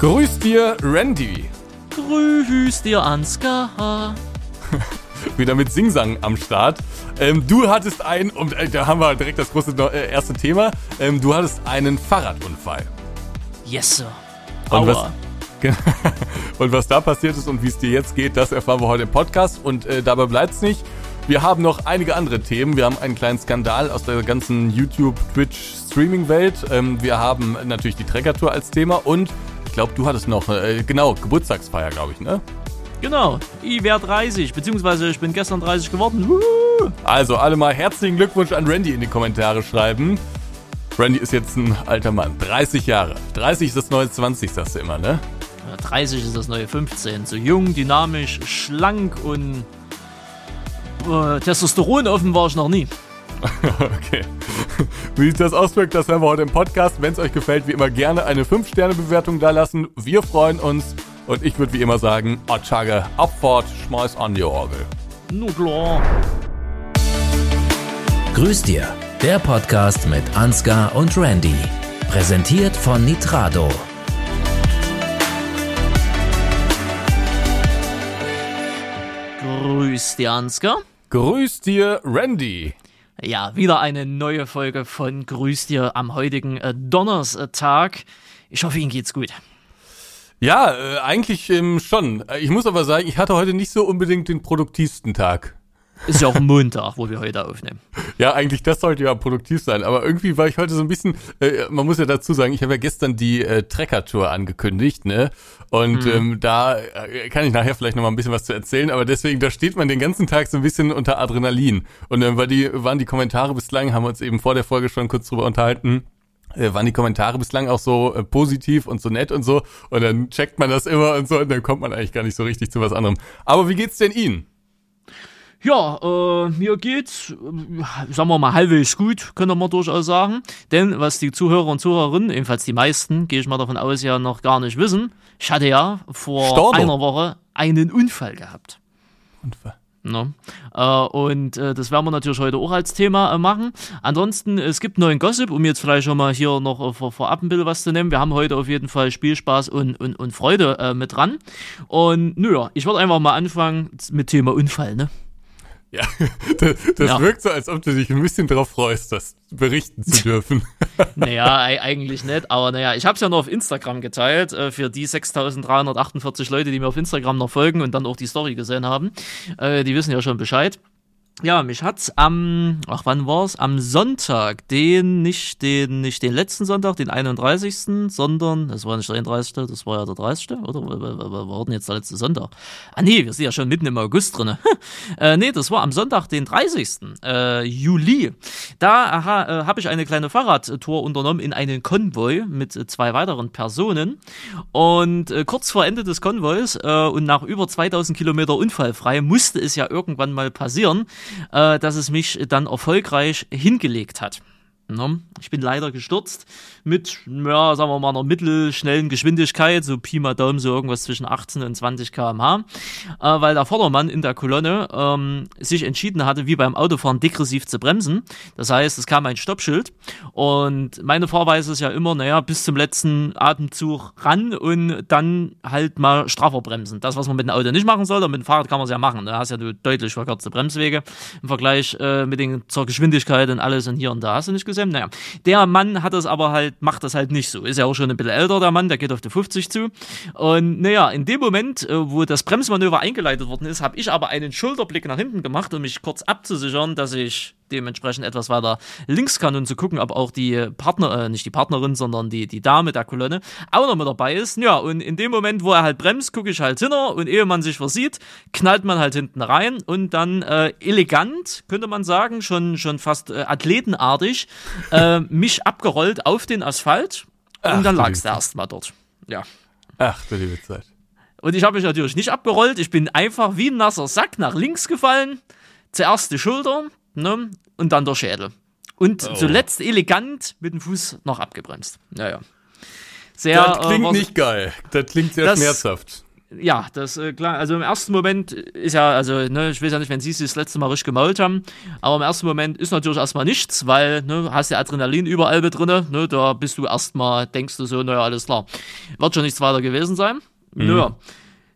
Grüß dir, Randy. Grüß dir, Ansgar. Wieder mit Singsang am Start. Ähm, du hattest einen, und äh, da haben wir direkt das große äh, erste Thema. Ähm, du hattest einen Fahrradunfall. Yes, Sir. Und was, und was da passiert ist und wie es dir jetzt geht, das erfahren wir heute im Podcast. Und äh, dabei bleibt es nicht. Wir haben noch einige andere Themen. Wir haben einen kleinen Skandal aus der ganzen YouTube, Twitch, Streaming-Welt. Ähm, wir haben natürlich die Treckertour als Thema und ich glaube, du hattest noch, äh, genau, Geburtstagsfeier, glaube ich, ne? Genau, ich werde 30, beziehungsweise ich bin gestern 30 geworden. Also alle mal herzlichen Glückwunsch an Randy in die Kommentare schreiben. Randy ist jetzt ein alter Mann, 30 Jahre. 30 ist das neue 20, sagst du immer, ne? 30 ist das neue 15. So jung, dynamisch, schlank und äh, Testosteron offen war ich noch nie. okay. Wie sich das auswirkt, das hören wir heute im Podcast. Wenn es euch gefällt, wie immer gerne eine 5-Sterne-Bewertung da lassen. Wir freuen uns. Und ich würde wie immer sagen, Otschage, Abfahrt, schmeiß an die Orgel. Nur klar. Grüß dir, der Podcast mit Ansgar und Randy. Präsentiert von Nitrado. Grüß dir, Ansgar. Grüß dir, Randy. Ja, wieder eine neue Folge von Grüß dir am heutigen äh, Donnerstag. Ich hoffe, Ihnen geht's gut. Ja, äh, eigentlich ähm, schon. Ich muss aber sagen, ich hatte heute nicht so unbedingt den produktivsten Tag. Ist ja auch Montag, wo wir heute aufnehmen. Ja, eigentlich, das sollte ja produktiv sein. Aber irgendwie war ich heute so ein bisschen, äh, man muss ja dazu sagen, ich habe ja gestern die äh, Trekker-Tour angekündigt, ne? Und mhm. ähm, da äh, kann ich nachher vielleicht noch mal ein bisschen was zu erzählen, aber deswegen, da steht man den ganzen Tag so ein bisschen unter Adrenalin. Und dann war die, waren die Kommentare bislang, haben wir uns eben vor der Folge schon kurz drüber unterhalten, äh, waren die Kommentare bislang auch so äh, positiv und so nett und so. Und dann checkt man das immer und so und dann kommt man eigentlich gar nicht so richtig zu was anderem. Aber wie geht's denn Ihnen? Ja, äh, mir geht's, äh, sagen wir mal, halbwegs gut, können wir durchaus sagen. Denn was die Zuhörer und Zuhörerinnen, ebenfalls die meisten, gehe ich mal davon aus, ja noch gar nicht wissen, ich hatte ja vor Storno. einer Woche einen Unfall gehabt. Unfall. No. Äh, und äh, das werden wir natürlich heute auch als Thema äh, machen. Ansonsten, es gibt neuen Gossip, um jetzt vielleicht schon mal hier noch äh, vor, vorab ein bisschen was zu nehmen. Wir haben heute auf jeden Fall Spielspaß und, und, und Freude äh, mit dran. Und naja, ich würde einfach mal anfangen mit Thema Unfall, ne? Ja, das, das ja. wirkt so, als ob du dich ein bisschen darauf freust, das berichten zu dürfen. naja, eigentlich nicht, aber naja, ich habe es ja nur auf Instagram geteilt, äh, für die 6348 Leute, die mir auf Instagram noch folgen und dann auch die Story gesehen haben. Äh, die wissen ja schon Bescheid. Ja, mich hat's am, ach wann war's? Am Sonntag, den, nicht den, nicht den letzten Sonntag, den 31., sondern, das war nicht der 31., das war ja der 30., oder? War denn jetzt der letzte Sonntag? Ah nee, wir sind ja schon mitten im August drinne. äh, nee, das war am Sonntag, den 30. Äh, Juli. Da äh, habe ich eine kleine Fahrradtour unternommen in einen Konvoi mit zwei weiteren Personen. Und äh, kurz vor Ende des Konvois äh, und nach über 2000 Kilometer unfallfrei musste es ja irgendwann mal passieren, äh, dass es mich dann erfolgreich hingelegt hat. Ne? Ich bin leider gestürzt mit, ja, sagen wir mal, einer mittelschnellen Geschwindigkeit, so Pi mal Daumen, so irgendwas zwischen 18 und 20 km/h, äh, weil der Vordermann in der Kolonne ähm, sich entschieden hatte, wie beim Autofahren degressiv zu bremsen. Das heißt, es kam ein Stoppschild und meine Fahrweise ist ja immer, naja, bis zum letzten Atemzug ran und dann halt mal straffer bremsen. Das, was man mit dem Auto nicht machen sollte, mit dem Fahrrad kann man es ja machen. Da hast ja du deutlich verkürzte Bremswege im Vergleich äh, mit den zur Geschwindigkeit und alles und hier und da hast du nicht gesehen. Naja, der Mann hat das aber halt halt, macht das halt nicht so. Ist ja auch schon ein bisschen älter, der Mann, der geht auf die 50 zu. Und naja, in dem Moment, äh, wo das Bremsmanöver eingeleitet worden ist, habe ich aber einen Schulterblick nach hinten gemacht, um mich kurz abzusichern, dass ich dementsprechend etwas weiter links kann und zu gucken, ob auch die Partner, äh, nicht die Partnerin, sondern die, die Dame der Kolonne auch noch mit dabei ist. Ja, und in dem Moment, wo er halt bremst, gucke ich halt hinter und ehe man sich versieht, knallt man halt hinten rein und dann äh, elegant, könnte man sagen, schon, schon fast äh, athletenartig, äh, mich abgerollt auf den Asphalt und Ach, dann lagst du erstmal dort. Ja. Ach du liebe Zeit. Und ich habe mich natürlich nicht abgerollt. Ich bin einfach wie ein nasser Sack nach links gefallen. Zuerst die Schulter, ne? Und dann der Schädel. Und oh. zuletzt elegant mit dem Fuß noch abgebremst. Naja. Sehr, das klingt äh, nicht geil. Das klingt sehr das, schmerzhaft. ja, das äh, klar. Also im ersten Moment ist ja, also ne, ich weiß ja nicht, wenn sie sich das letzte Mal richtig gemault haben, aber im ersten Moment ist natürlich erstmal nichts, weil ne, hast ja Adrenalin überall mit drinne, ne, da bist du erstmal, denkst du so, naja, alles klar, wird schon nichts weiter gewesen sein. Mhm. Naja,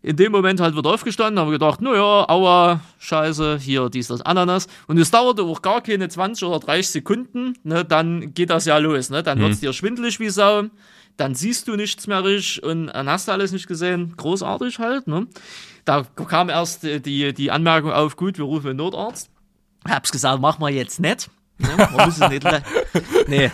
in dem Moment halt wird aufgestanden, haben gedacht, naja, aua, scheiße, hier, dies, das, Ananas. Und es dauerte auch gar keine 20 oder 30 Sekunden, ne, dann geht das ja los, ne, dann mhm. wird's dir schwindelig wie Sau dann siehst du nichts mehr richtig und dann hast du alles nicht gesehen. Großartig halt, ne? Da kam erst die, die Anmerkung auf, gut, wir rufen den Notarzt. Hab's gesagt, mach mal jetzt nicht. Ne? Man muss es nicht nee.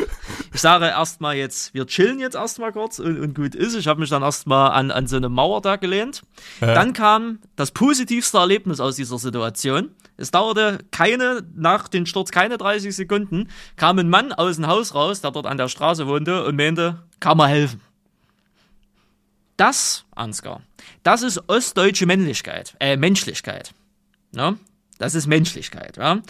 Ich sage erstmal jetzt, wir chillen jetzt erstmal kurz und, und gut ist. Ich habe mich dann erstmal an, an so eine Mauer da gelehnt. Ja. Dann kam das positivste Erlebnis aus dieser Situation. Es dauerte keine, nach dem Sturz keine 30 Sekunden, kam ein Mann aus dem Haus raus, der dort an der Straße wohnte und meinte, kann man helfen. Das, Ansgar, das ist ostdeutsche Männlichkeit, äh, Menschlichkeit. Ja? Das ist Menschlichkeit. Ja?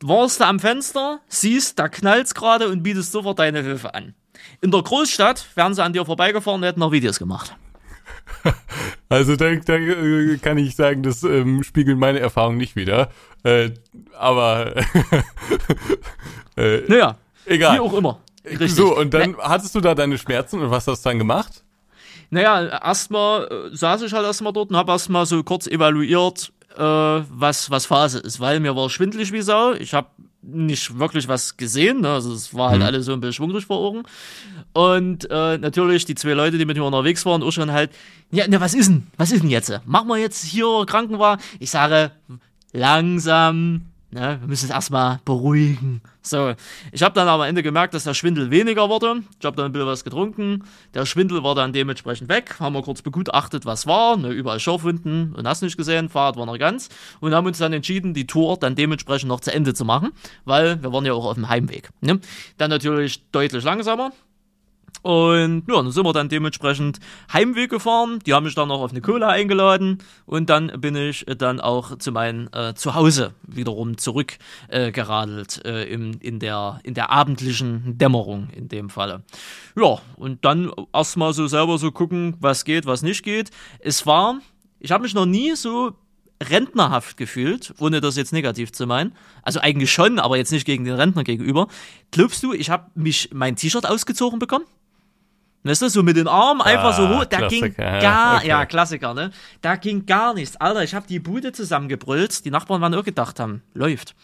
Warst du am Fenster, siehst, da knallt's gerade und bietest sofort deine Hilfe an. In der Großstadt wären sie an dir vorbeigefahren und hätten noch Videos gemacht. Also da, da äh, kann ich sagen, das ähm, spiegelt meine Erfahrung nicht wieder. Äh, aber äh, naja, egal. Wie auch immer. Richtig. So, und dann hattest du da deine Schmerzen und was hast du dann gemacht? Naja, erstmal äh, saß ich halt erstmal dort und habe erstmal so kurz evaluiert, äh, was, was Phase ist, weil mir war schwindelig wie Sau. Ich habe nicht wirklich was gesehen, ne? also es war halt mhm. alles so ein bisschen schwungrig vor Augen. Und äh, natürlich die zwei Leute, die mit mir unterwegs waren, auch schon halt, ja, ne, was ist denn, was ist denn jetzt? Machen wir jetzt hier Krankenwagen? Ich sage, langsam, Ne, wir müssen es erstmal beruhigen. So, ich habe dann am Ende gemerkt, dass der Schwindel weniger wurde. Ich habe dann ein bisschen was getrunken. Der Schwindel war dann dementsprechend weg. Haben wir kurz begutachtet, was war. Ne, überall Schorfwunden und hast nicht gesehen. Fahrrad war noch ganz. Und haben uns dann entschieden, die Tour dann dementsprechend noch zu Ende zu machen, weil wir waren ja auch auf dem Heimweg. Ne? Dann natürlich deutlich langsamer. Und ja, dann sind wir dann dementsprechend Heimweg gefahren. Die haben mich dann noch auf eine Cola eingeladen. Und dann bin ich dann auch zu meinem äh, Zuhause wiederum zurückgeradelt äh, äh, im, in, der, in der abendlichen Dämmerung in dem Falle. Ja, und dann erstmal so selber so gucken, was geht, was nicht geht. Es war, ich habe mich noch nie so rentnerhaft gefühlt, ohne das jetzt negativ zu meinen. Also eigentlich schon, aber jetzt nicht gegen den Rentner gegenüber. Glaubst du, ich habe mich mein T-Shirt ausgezogen bekommen? Weißt du, so mit den Armen einfach ah, so hoch, da Klassiker, ging gar, okay. ja, Klassiker, ne? Da ging gar nichts. Alter, ich habe die Bude zusammengebrüllt, die Nachbarn waren auch gedacht haben, läuft,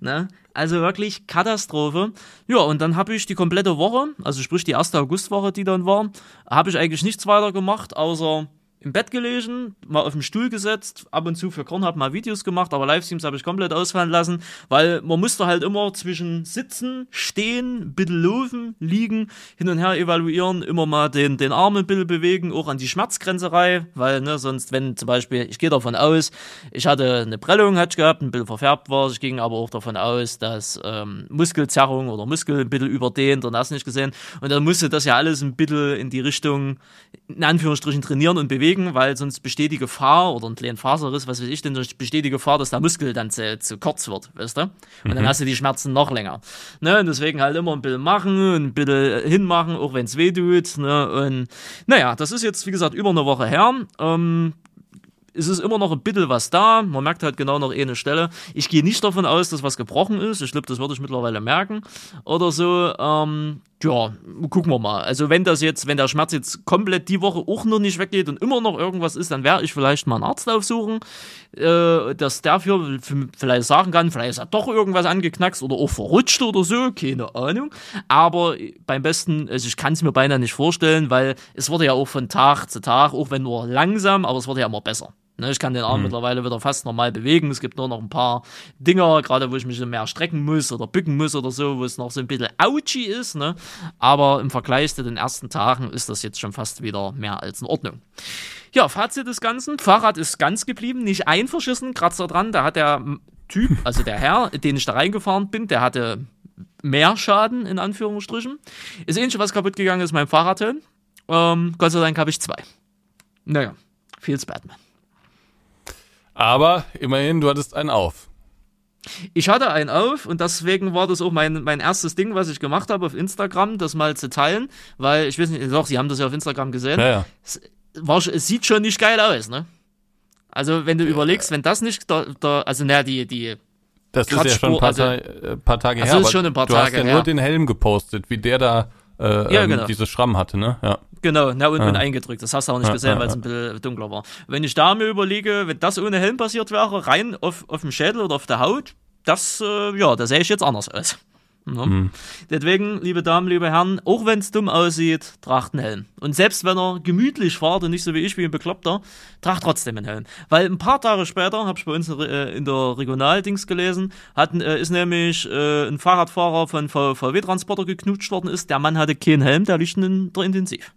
ne? Also wirklich Katastrophe. Ja, und dann habe ich die komplette Woche, also sprich die erste Augustwoche, die dann war, habe ich eigentlich nichts weiter gemacht, außer im Bett gelegen, mal auf dem Stuhl gesetzt, ab und zu für Korn habe mal Videos gemacht, aber Livestreams habe ich komplett ausfallen lassen, weil man musste halt immer zwischen sitzen, stehen, bisschen laufen, liegen, hin und her evaluieren, immer mal den, den Arm ein bisschen bewegen, auch an die Schmerzgrenze weil ne, sonst, wenn zum Beispiel, ich gehe davon aus, ich hatte eine Prellung, hatte ich gehabt, ein bisschen verfärbt war, ich ging aber auch davon aus, dass ähm, Muskelzerrung oder Muskel ein bisschen überdehnt und hast nicht gesehen. Und dann musste das ja alles ein bisschen in die Richtung, in Anführungsstrichen, trainieren und bewegen bewegen, weil sonst besteht die Gefahr, oder ein kleinen Faserriss, was weiß ich denn, besteht die Gefahr, dass der Muskel dann zu, zu kurz wird, weißt du? Und mhm. dann hast du die Schmerzen noch länger. Ne? Und deswegen halt immer ein bisschen machen und ein bisschen hinmachen, auch wenn es weh tut. Ne? Und naja, das ist jetzt, wie gesagt, über eine Woche her. Ähm, es ist immer noch ein bisschen was da. Man merkt halt genau noch eine Stelle. Ich gehe nicht davon aus, dass was gebrochen ist. Ich glaube, das würde ich mittlerweile merken. Oder so. Ähm, ja, gucken wir mal. Also wenn das jetzt, wenn der Schmerz jetzt komplett die Woche auch noch nicht weggeht und immer noch irgendwas ist, dann werde ich vielleicht mal einen Arzt aufsuchen, äh, dass der für, für, vielleicht sagen kann, vielleicht ist er doch irgendwas angeknackst oder auch verrutscht oder so, keine Ahnung. Aber beim besten, also ich kann es mir beinahe nicht vorstellen, weil es wurde ja auch von Tag zu Tag, auch wenn nur langsam, aber es wurde ja immer besser. Ne, ich kann den Arm mhm. mittlerweile wieder fast normal bewegen. Es gibt nur noch ein paar Dinger, gerade wo ich mich mehr strecken muss oder bücken muss oder so, wo es noch so ein bisschen ouchy ist. Ne? Aber im Vergleich zu den ersten Tagen ist das jetzt schon fast wieder mehr als in Ordnung. Ja, Fazit des Ganzen. Fahrrad ist ganz geblieben, nicht ein verschissen, Kratzer dran. Da hat der Typ, also der Herr, den ich da reingefahren bin, der hatte mehr Schaden, in Anführungsstrichen. Das Ähnliche, was kaputt gegangen ist, mein Fahrradhelm. Ähm, Gott sei Dank habe ich zwei. Naja, feels Batman. Aber immerhin, du hattest einen auf. Ich hatte einen auf und deswegen war das auch mein, mein erstes Ding, was ich gemacht habe auf Instagram, das mal zu teilen, weil ich weiß nicht, doch, Sie haben das ja auf Instagram gesehen. Ja, ja. war, es sieht schon nicht geil aus, ne? Also, wenn du überlegst, wenn das nicht, der, der, also, naja, die, die, das ist ja schon ein paar, also, äh, paar Tage her. Das ist schon ein paar du Tage hast ja her. nur den Helm gepostet, wie der da äh, Ja, ähm, genau. diese Schramm hatte, ne? Ja. Genau, na und, Ja. eingedrückt. Das hast du auch nicht Ja, gesehen, weil es ein bisschen dunkler war. Wenn ich da mir überlege, wenn das ohne Helm passiert wäre, rein auf, auf dem Schädel oder auf der Haut, das, äh, ja, da sehe ich jetzt anders aus. Ne? Mhm. Deswegen, liebe Damen, liebe Herren, auch wenn es dumm aussieht, tracht einen Helm. Und selbst wenn er gemütlich fahrt und nicht so wie ich, wie ein Bekloppter, tracht trotzdem einen Helm. Weil ein paar Tage später, habe ich bei uns äh, in der Regionaldings gelesen, hat, äh, ist nämlich äh, ein Fahrradfahrer von VW-Transporter geknutscht worden ist. Der Mann hatte keinen Helm, der liegt in der Intensiv.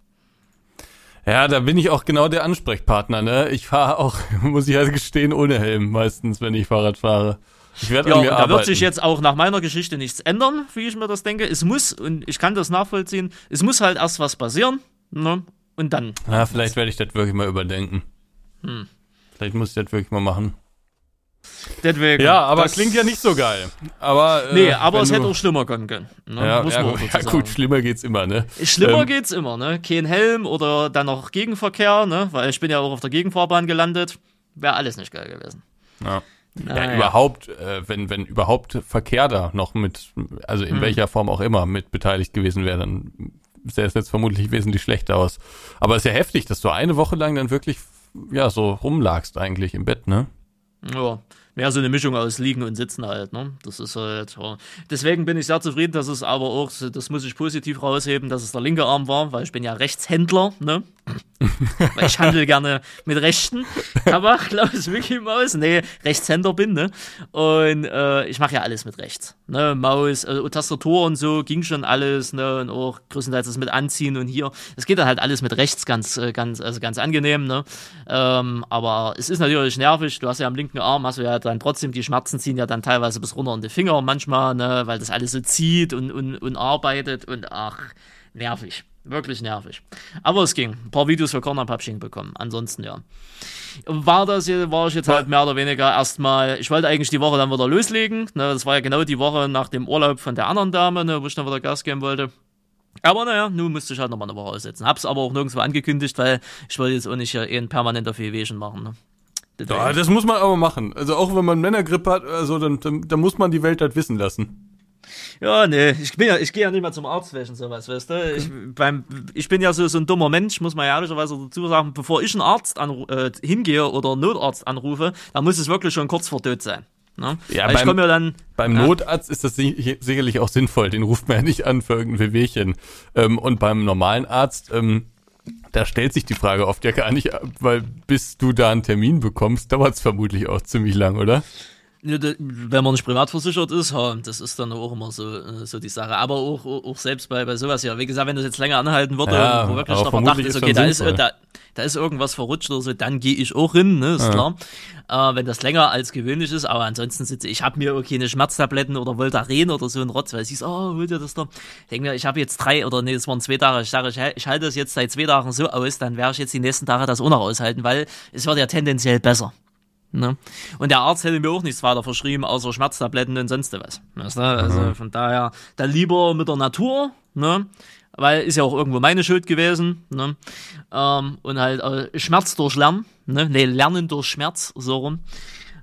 Ja, da bin ich auch genau der Ansprechpartner, ne? Ich fahre auch, muss ich halt gestehen, ohne Helm meistens, wenn ich Fahrrad fahre. Ich werde Ja, an und mir da arbeiten. wird sich jetzt auch nach meiner Geschichte nichts ändern, wie ich mir das denke. Es muss, und ich kann das nachvollziehen, es muss halt erst was passieren, ne? Und dann. ja, vielleicht werde ich das wirklich mal überdenken. Hm. Vielleicht muss ich das wirklich mal machen. Deswegen, Ja, aber das- klingt ja nicht so geil. Aber, äh, Nee, aber es hätte auch schlimmer kommen können. Ne? ja, ja, gut, ja gut, schlimmer geht's immer, ne? Schlimmer Ähm, geht's immer, ne? Kein Helm oder dann noch Gegenverkehr, ne? Weil ich bin ja auch auf der Gegenfahrbahn gelandet. Wäre alles nicht geil gewesen. Ja. Ja, Naja. überhaupt, äh, wenn, wenn überhaupt Verkehr da noch mit, also in welcher Form auch immer mit beteiligt gewesen wäre, dann sähe es jetzt vermutlich wesentlich schlechter aus. Aber es ist ja heftig, dass du eine Woche lang dann wirklich, ja, so rumlagst eigentlich im Bett, ne? Ja, mehr so eine Mischung aus Liegen und Sitzen halt, ne? Das ist halt, ja. Deswegen bin ich sehr zufrieden, dass es aber auch, das muss ich positiv rausheben, dass es der linke Arm war, weil ich bin ja Rechtshändler, ne? Weil ich handle gerne mit Rechten. Tabak, Klaus, Mickey Maus, nee, Rechtshänder bin, ne? Und äh, ich mache ja alles mit rechts, ne? Maus, äh, Tastatur und so ging schon alles, ne? Und auch größtenteils das mit Anziehen und hier. Es geht dann halt alles mit rechts ganz, äh, ganz, also ganz angenehm, ne? Ähm, aber es ist natürlich nervig. Du hast ja am linken Arm, hast du ja dann trotzdem, die Schmerzen ziehen ja dann teilweise bis runter in die Finger manchmal, ne? Weil das alles so zieht und, und, und arbeitet und ach, nervig. Wirklich nervig. Aber es ging. Ein paar Videos für Corner Publishing bekommen. Ansonsten ja. War das hier, war ich jetzt halt mehr oder weniger erstmal, ich wollte eigentlich die Woche dann wieder loslegen. Ne, das war ja genau die Woche nach dem Urlaub von der anderen Dame, ne, wo ich dann wieder Gas geben wollte. Aber naja, nun musste ich halt nochmal eine Woche aussetzen. Hab's aber auch nirgendwo angekündigt, weil ich wollte jetzt auch nicht hier eh ein permanenter Wehwehchen machen. Ne? Ja, das muss man aber machen. Also auch wenn man Männergrippe hat, also dann, dann, dann muss man die Welt halt wissen lassen. Ja, nee, ich bin ja, ich gehe ja nicht mal zum Arzt wegen sowas, weißt du? Ich, beim, ich bin ja so, so ein dummer Mensch, muss man ja ehrlicherweise dazu sagen, bevor ich einen Arzt äh, hingehe oder einen Notarzt anrufe, da muss es wirklich schon kurz vor Tod sein. Ne? Ja, Weil beim- ja dann, Beim Ja. Notarzt ist das si- sicherlich auch sinnvoll. Den ruft man ja nicht an für irgendein Wehwehchen. Ähm, und beim normalen Arzt, ähm, da stellt sich die Frage oft ja gar nicht, weil bis du da einen Termin bekommst, dauert es vermutlich auch ziemlich lang, oder? Ja, da- wenn man nicht privat versichert ist, ja, das ist dann auch immer so, äh, so die Sache. Aber auch, auch selbst bei, bei sowas, ja, wie gesagt, wenn das jetzt länger anhalten würde, Ja, wo wirklich der Verdacht ist, ist okay, schon da ist, da, da ist irgendwas verrutscht oder so, dann gehe ich auch hin, ne, ist klar. Äh, wenn das länger als gewöhnlich ist, aber ansonsten sitze ich, habe mir okay keine Schmerztabletten oder Voltaren oder so ein Rotz, weil es hieß, oh, hol dir das doch. Ich denke mir, ich habe jetzt drei oder nee, es waren zwei Tage, ich sage, ich, ich halte das jetzt seit zwei Tagen so aus, dann werde ich jetzt die nächsten Tage das auch noch aushalten, weil es wird ja tendenziell besser. Ne? Und der Arzt hätte mir auch nichts weiter verschrieben, außer Schmerztabletten und sonst was. Weißt du? Also von daher, dann lieber mit der Natur, ne? Weil ist ja auch irgendwo meine Schuld gewesen, ne? Ähm, und halt äh, Schmerz durch Lernen, ne? Nee, Lernen durch Schmerz, so rum.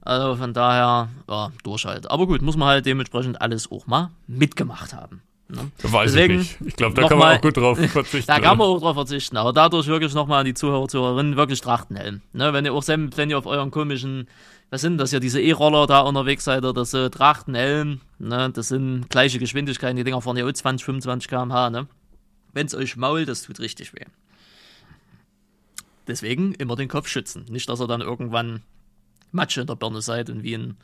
Also von daher, ja, durch halt. Aber gut, muss man halt dementsprechend alles auch mal mitgemacht haben. Ne? Weiß Deswegen ich nicht. Ich glaube, da kann man nochmal- auch gut drauf verzichten. Da kann man auch drauf verzichten, aber dadurch wirklich nochmal an die Zuhörer, Zuhörerinnen wirklich Trachtenhelm. Ne, wenn ihr auch selbst, wenn ihr auf euren komischen, was sind das ja, diese E-Roller da unterwegs seid oder so, Trachtenhelm, ne, das sind gleiche Geschwindigkeiten, die Dinger fahren ja auch 20, 25 km/h, ne. Wenn's euch mault, das tut richtig weh. Deswegen immer den Kopf schützen. Nicht, dass ihr dann irgendwann Matsche in der Birne seid und wie ein,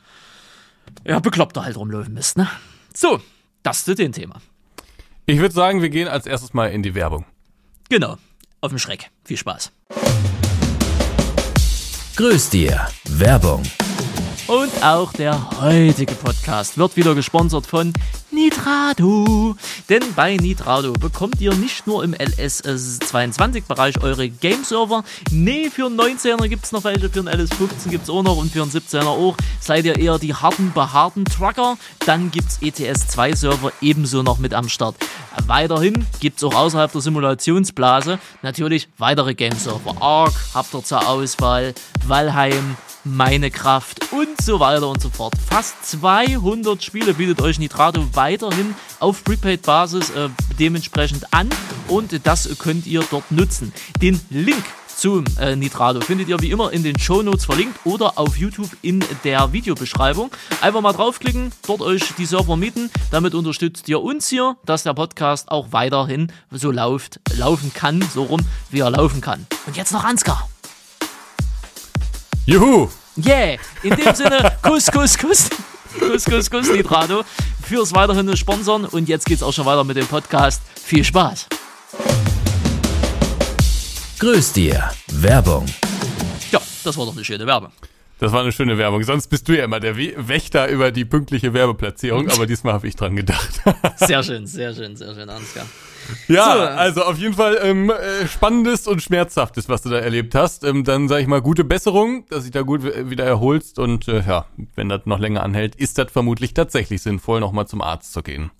ja, Bekloppter halt rumlaufen müsst, ne. So, das zu dem Thema. Ich würde sagen, wir gehen als erstes mal in die Werbung. Genau, auf dem Schreck. Viel Spaß. Grüß dir. Werbung. Auch der heutige Podcast wird wieder gesponsert von Nitrado. Denn bei Nitrado bekommt ihr nicht nur im LS22-Bereich eure Game-Server, nee, für einen 19er gibt es noch welche, für einen LS15 gibt es auch noch und für einen 17er auch. Seid ihr eher die harten, behaarten Trucker, dann gibt es ETS2-Server ebenso noch mit am Start. Weiterhin gibt es auch außerhalb der Simulationsblase natürlich weitere Game-Server. Arc habt ihr zur Auswahl, Valheim, meine Kraft und so weiter und so fort. Fast 200 Spiele bietet euch Nitrato weiterhin auf Prepaid-Basis äh, dementsprechend an und das könnt ihr dort nutzen. Den Link zum äh, Nitrado findet ihr wie immer in den Show Notes verlinkt oder auf YouTube in der Videobeschreibung. Einfach mal draufklicken, dort euch die Server mieten. Damit unterstützt ihr uns hier, dass der Podcast auch weiterhin so läuft, laufen kann, so rum, wie er laufen kann. Und jetzt noch Ansgar. Juhu! Yeah! In dem Sinne, Kuss, Kuss, Kuss. Kuss, Kuss, Kuss, Nitrado. Fürs weiterhin Sponsern. Und jetzt geht's auch schon weiter mit dem Podcast. Viel Spaß. Grüß dir. Werbung. Ja, das war doch eine schöne Werbung. Das war eine schöne Werbung. Sonst bist du ja immer der Wächter über die pünktliche Werbeplatzierung, aber diesmal habe ich dran gedacht. sehr schön, sehr schön, sehr schön, Ansgar. Ja, so. also auf jeden Fall ähm, äh, spannendes und schmerzhaftes, was du da erlebt hast. Ähm, dann sage ich mal gute Besserung, dass sich da gut wieder erholst und äh, ja, wenn das noch länger anhält, ist das vermutlich tatsächlich sinnvoll, nochmal zum Arzt zu gehen.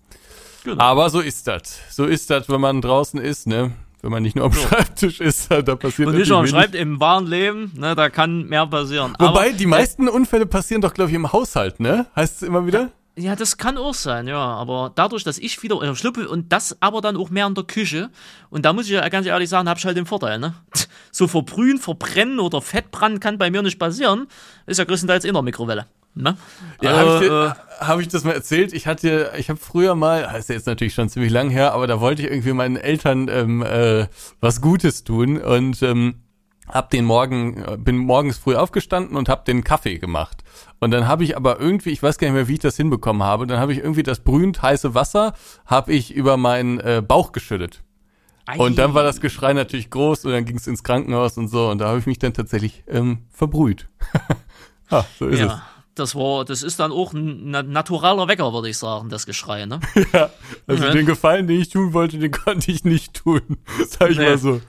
Genau. Aber so ist das. So ist das, wenn man draußen ist, ne? Wenn man nicht nur am so. Schreibtisch ist, da passiert Und nicht nur am Schreibtisch, im wahren Leben, ne, da kann mehr passieren. Wobei, Aber, die meisten äh, Unfälle passieren doch, glaube ich, im Haushalt, ne? Heißt es immer wieder? Ja, das kann auch sein, ja. Aber dadurch, dass ich wieder äh, schluppe und das aber dann auch mehr in der Küche, und da muss ich ja ganz ehrlich sagen, habe ich halt den Vorteil, ne? So verbrühen, verbrennen oder Fettbrand kann bei mir nicht passieren. Ist ja größtenteils in der Mikrowelle. Ne? Ja, habe ich, äh, hab ich das mal erzählt? Ich hatte, ich habe früher mal, das ist jetzt natürlich schon ziemlich lang her, aber da wollte ich irgendwie meinen Eltern ähm, äh, was Gutes tun und ähm, hab den Morgen, äh, bin morgens früh aufgestanden und hab den Kaffee gemacht. Und dann habe ich aber irgendwie, ich weiß gar nicht mehr, wie ich das hinbekommen habe, dann habe ich irgendwie das brühend heiße Wasser, habe ich über meinen äh, Bauch geschüttet. Ei. Und dann war das Geschrei natürlich groß und dann ging es ins Krankenhaus und so und da habe ich mich dann tatsächlich ähm, verbrüht. ah, so ist ja. es. Das war, das ist dann auch ein naturaler Wecker, würde ich sagen, das Geschrei, ne? ja, also mhm. den Gefallen, den ich tun wollte, den konnte ich nicht tun. Sag ich nee. mal so.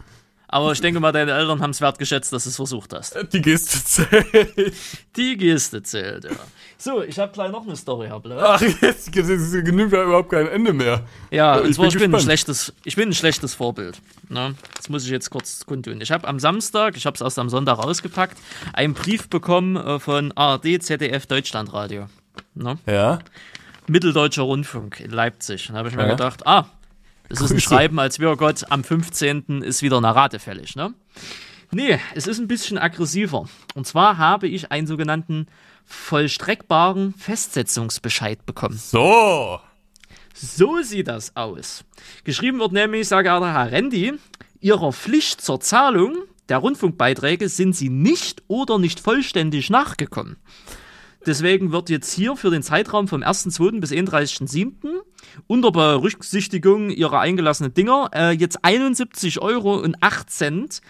Aber ich denke mal, deine Eltern haben es wertgeschätzt, dass du es versucht hast. Die Geste zählt. Die Geste zählt, ja. So, ich habe gleich noch eine Story, Hable. Ach, jetzt, jetzt genügt ja überhaupt kein Ende mehr. Ja, und zwar, ich, bin, ein schlechtes, ich bin ein schlechtes Vorbild. Ne? Das muss ich jetzt kurz kundtun. Ich habe am Samstag, ich habe es erst am Sonntag rausgepackt, einen Brief bekommen äh, von ARD, ZDF, Deutschlandradio. Ne? Ja. Mitteldeutscher Rundfunk in Leipzig. Da habe ich mir ja. gedacht, ah, es ist ein Schreiben, als wir Gott, am 15. ist wieder eine Rate fällig, ne? Nee, es ist ein bisschen aggressiver. Und zwar habe ich einen sogenannten vollstreckbaren Festsetzungsbescheid bekommen. So. So sieht das aus. Geschrieben wird nämlich, sage Herr Rendi, Ihrer Pflicht zur Zahlung der Rundfunkbeiträge sind Sie nicht oder nicht vollständig nachgekommen. Deswegen wird jetzt hier für den Zeitraum vom 1.2. bis 31.7. unter Berücksichtigung ihrer eingelassenen Dinger äh, jetzt 71 Euro und 8 Cent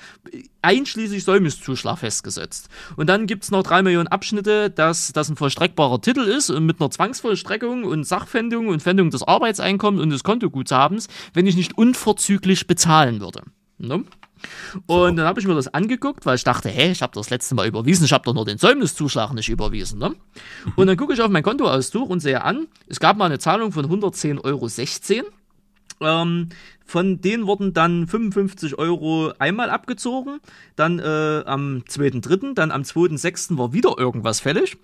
einschließlich Säumniszuschlag festgesetzt. Und dann gibt es noch 3 Millionen Abschnitte, dass das ein vollstreckbarer Titel ist und mit einer Zwangsvollstreckung und Sachpfändung und Pfändung des Arbeitseinkommens und des Kontoguthabens, wenn ich nicht unverzüglich bezahlen würde. Ne? Und so. dann habe ich mir das angeguckt, weil ich dachte, hä, ich habe das letzte Mal überwiesen, ich habe doch nur den Säumniszuschlag nicht überwiesen. Ne? Und dann gucke ich auf mein Kontoauszug und sehe an, es gab mal eine Zahlung von 110,16 Euro. Ähm, von denen wurden dann 55 Euro einmal abgezogen, dann äh, am 2.3., dann am 2.6. war wieder irgendwas fällig.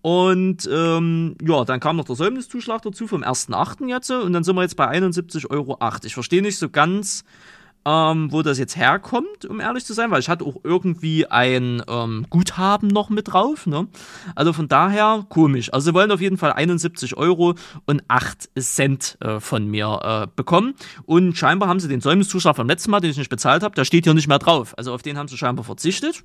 Und ähm, ja, dann kam noch der Säumniszuschlag dazu vom 1.8. jetzt und dann sind wir jetzt bei 71,08 Euro. Ich verstehe nicht so ganz, ähm, wo das jetzt herkommt, um ehrlich zu sein, weil ich hatte auch irgendwie ein ähm, Guthaben noch mit drauf. Ne? Also von daher komisch. Also sie wollen auf jeden Fall 71 Euro und 8 Cent äh, von mir äh, bekommen. Und scheinbar haben sie den Säumniszuschlag vom letzten Mal, den ich nicht bezahlt habe, der steht hier nicht mehr drauf. Also auf den haben sie scheinbar verzichtet.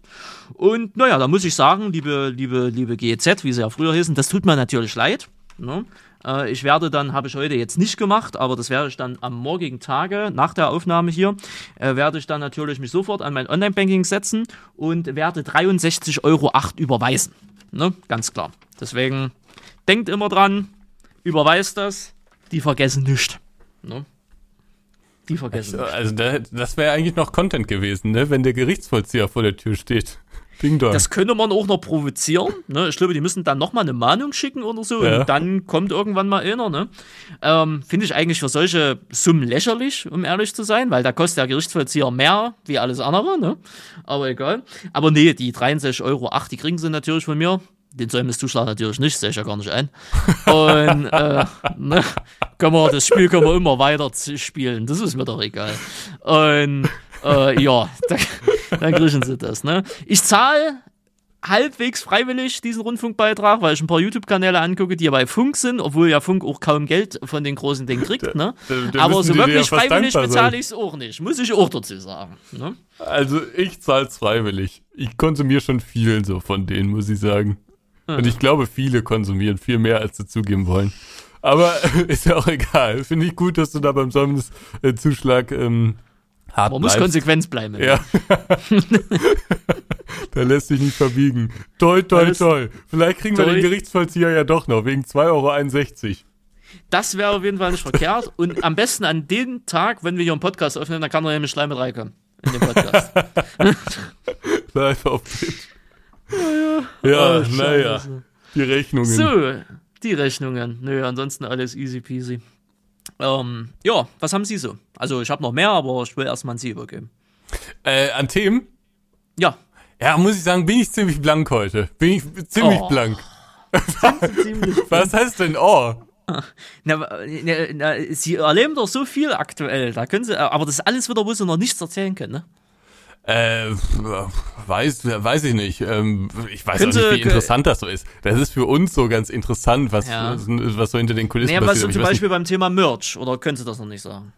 Und naja, da muss ich sagen, liebe, liebe, liebe GEZ, wie sie ja früher hießen, das tut mir natürlich leid. Ne? Äh, ich werde dann, habe ich heute jetzt nicht gemacht, aber das werde ich dann am morgigen Tage nach der Aufnahme hier, äh, werde ich dann natürlich mich sofort an mein Online-Banking setzen und werde 63,08 Euro überweisen. Ne? Ganz klar. Deswegen denkt immer dran, überweist das, Die vergessen nicht. Ne? Die vergessen Also, also da, das wäre eigentlich noch Content gewesen, ne? wenn der Gerichtsvollzieher vor der Tür steht. Ding dong. Das könnte man auch noch provozieren. Ne? Ich glaube, die müssen dann nochmal eine Mahnung schicken oder so. Ja. Und dann kommt irgendwann mal einer. Ne? Ähm, Finde ich eigentlich für solche Summen lächerlich, um ehrlich zu sein, weil da kostet der Gerichtsvollzieher mehr wie alles andere. Ne? Aber egal. Aber nee, die 63,08 Euro, die kriegen sie natürlich von mir. Den Säumniszuschlag natürlich nicht, sehe ich ja gar nicht ein. Und äh, ne, können wir, das Spiel können wir immer weiter spielen. Das ist mir doch egal. Und äh, ja, dann, dann kriegen sie das. Ne? Ich zahle halbwegs freiwillig diesen Rundfunkbeitrag, weil ich ein paar YouTube-Kanäle angucke, die ja bei Funk sind, obwohl ja Funk auch kaum Geld von den großen Dingen kriegt. Ne? da- da Aber so ja wirklich fast freiwillig bezahle ich es auch nicht. Muss ich auch dazu sagen. Ne? Also ich zahl's freiwillig. Ich konsumiere schon viel so von denen, muss ich sagen. Und ich glaube, viele konsumieren viel mehr, als sie zugeben wollen. Aber ist ja auch egal. Finde ich gut, dass du da beim Säumniszuschlag ähm, hart Man muss konsequent bleiben. Ja. da lässt sich nicht verbiegen. Toi, toi, Alles- toi. Vielleicht kriegen wir Toi. den Gerichtsvollzieher ja doch noch, wegen 2,61 Euro. Das wäre auf jeden Fall nicht verkehrt. Und am besten an dem Tag, wenn wir hier einen Podcast öffnen, dann kann er nämlich gleich mit reinkommen. In den Podcast. Live auf Twitch. Ja, Oh, naja. Die Rechnungen. So, die Rechnungen. Nö, ansonsten alles easy peasy. Ähm, ja, was haben Sie so? Also ich habe noch mehr, aber ich will erstmal an Sie übergeben. Äh, an Themen? Ja, Ja, muss ich sagen, bin ich ziemlich blank heute. Bin ich ziemlich Oh. blank. ziemlich. Was heißt denn oh? Na, na, na, Sie erleben doch so viel aktuell. Da können Sie, aber das ist alles wieder, wo Sie noch nichts erzählen können, ne? Äh, weiß, weiß ich nicht. Ähm, ich weiß Können auch nicht, wie interessant das so ist. Das ist für uns so ganz interessant, was, Ja. was, was so hinter den Kulissen Naja, was passiert. zum ich weiß Beispiel beim Thema Merch, oder können Sie das noch nicht sagen?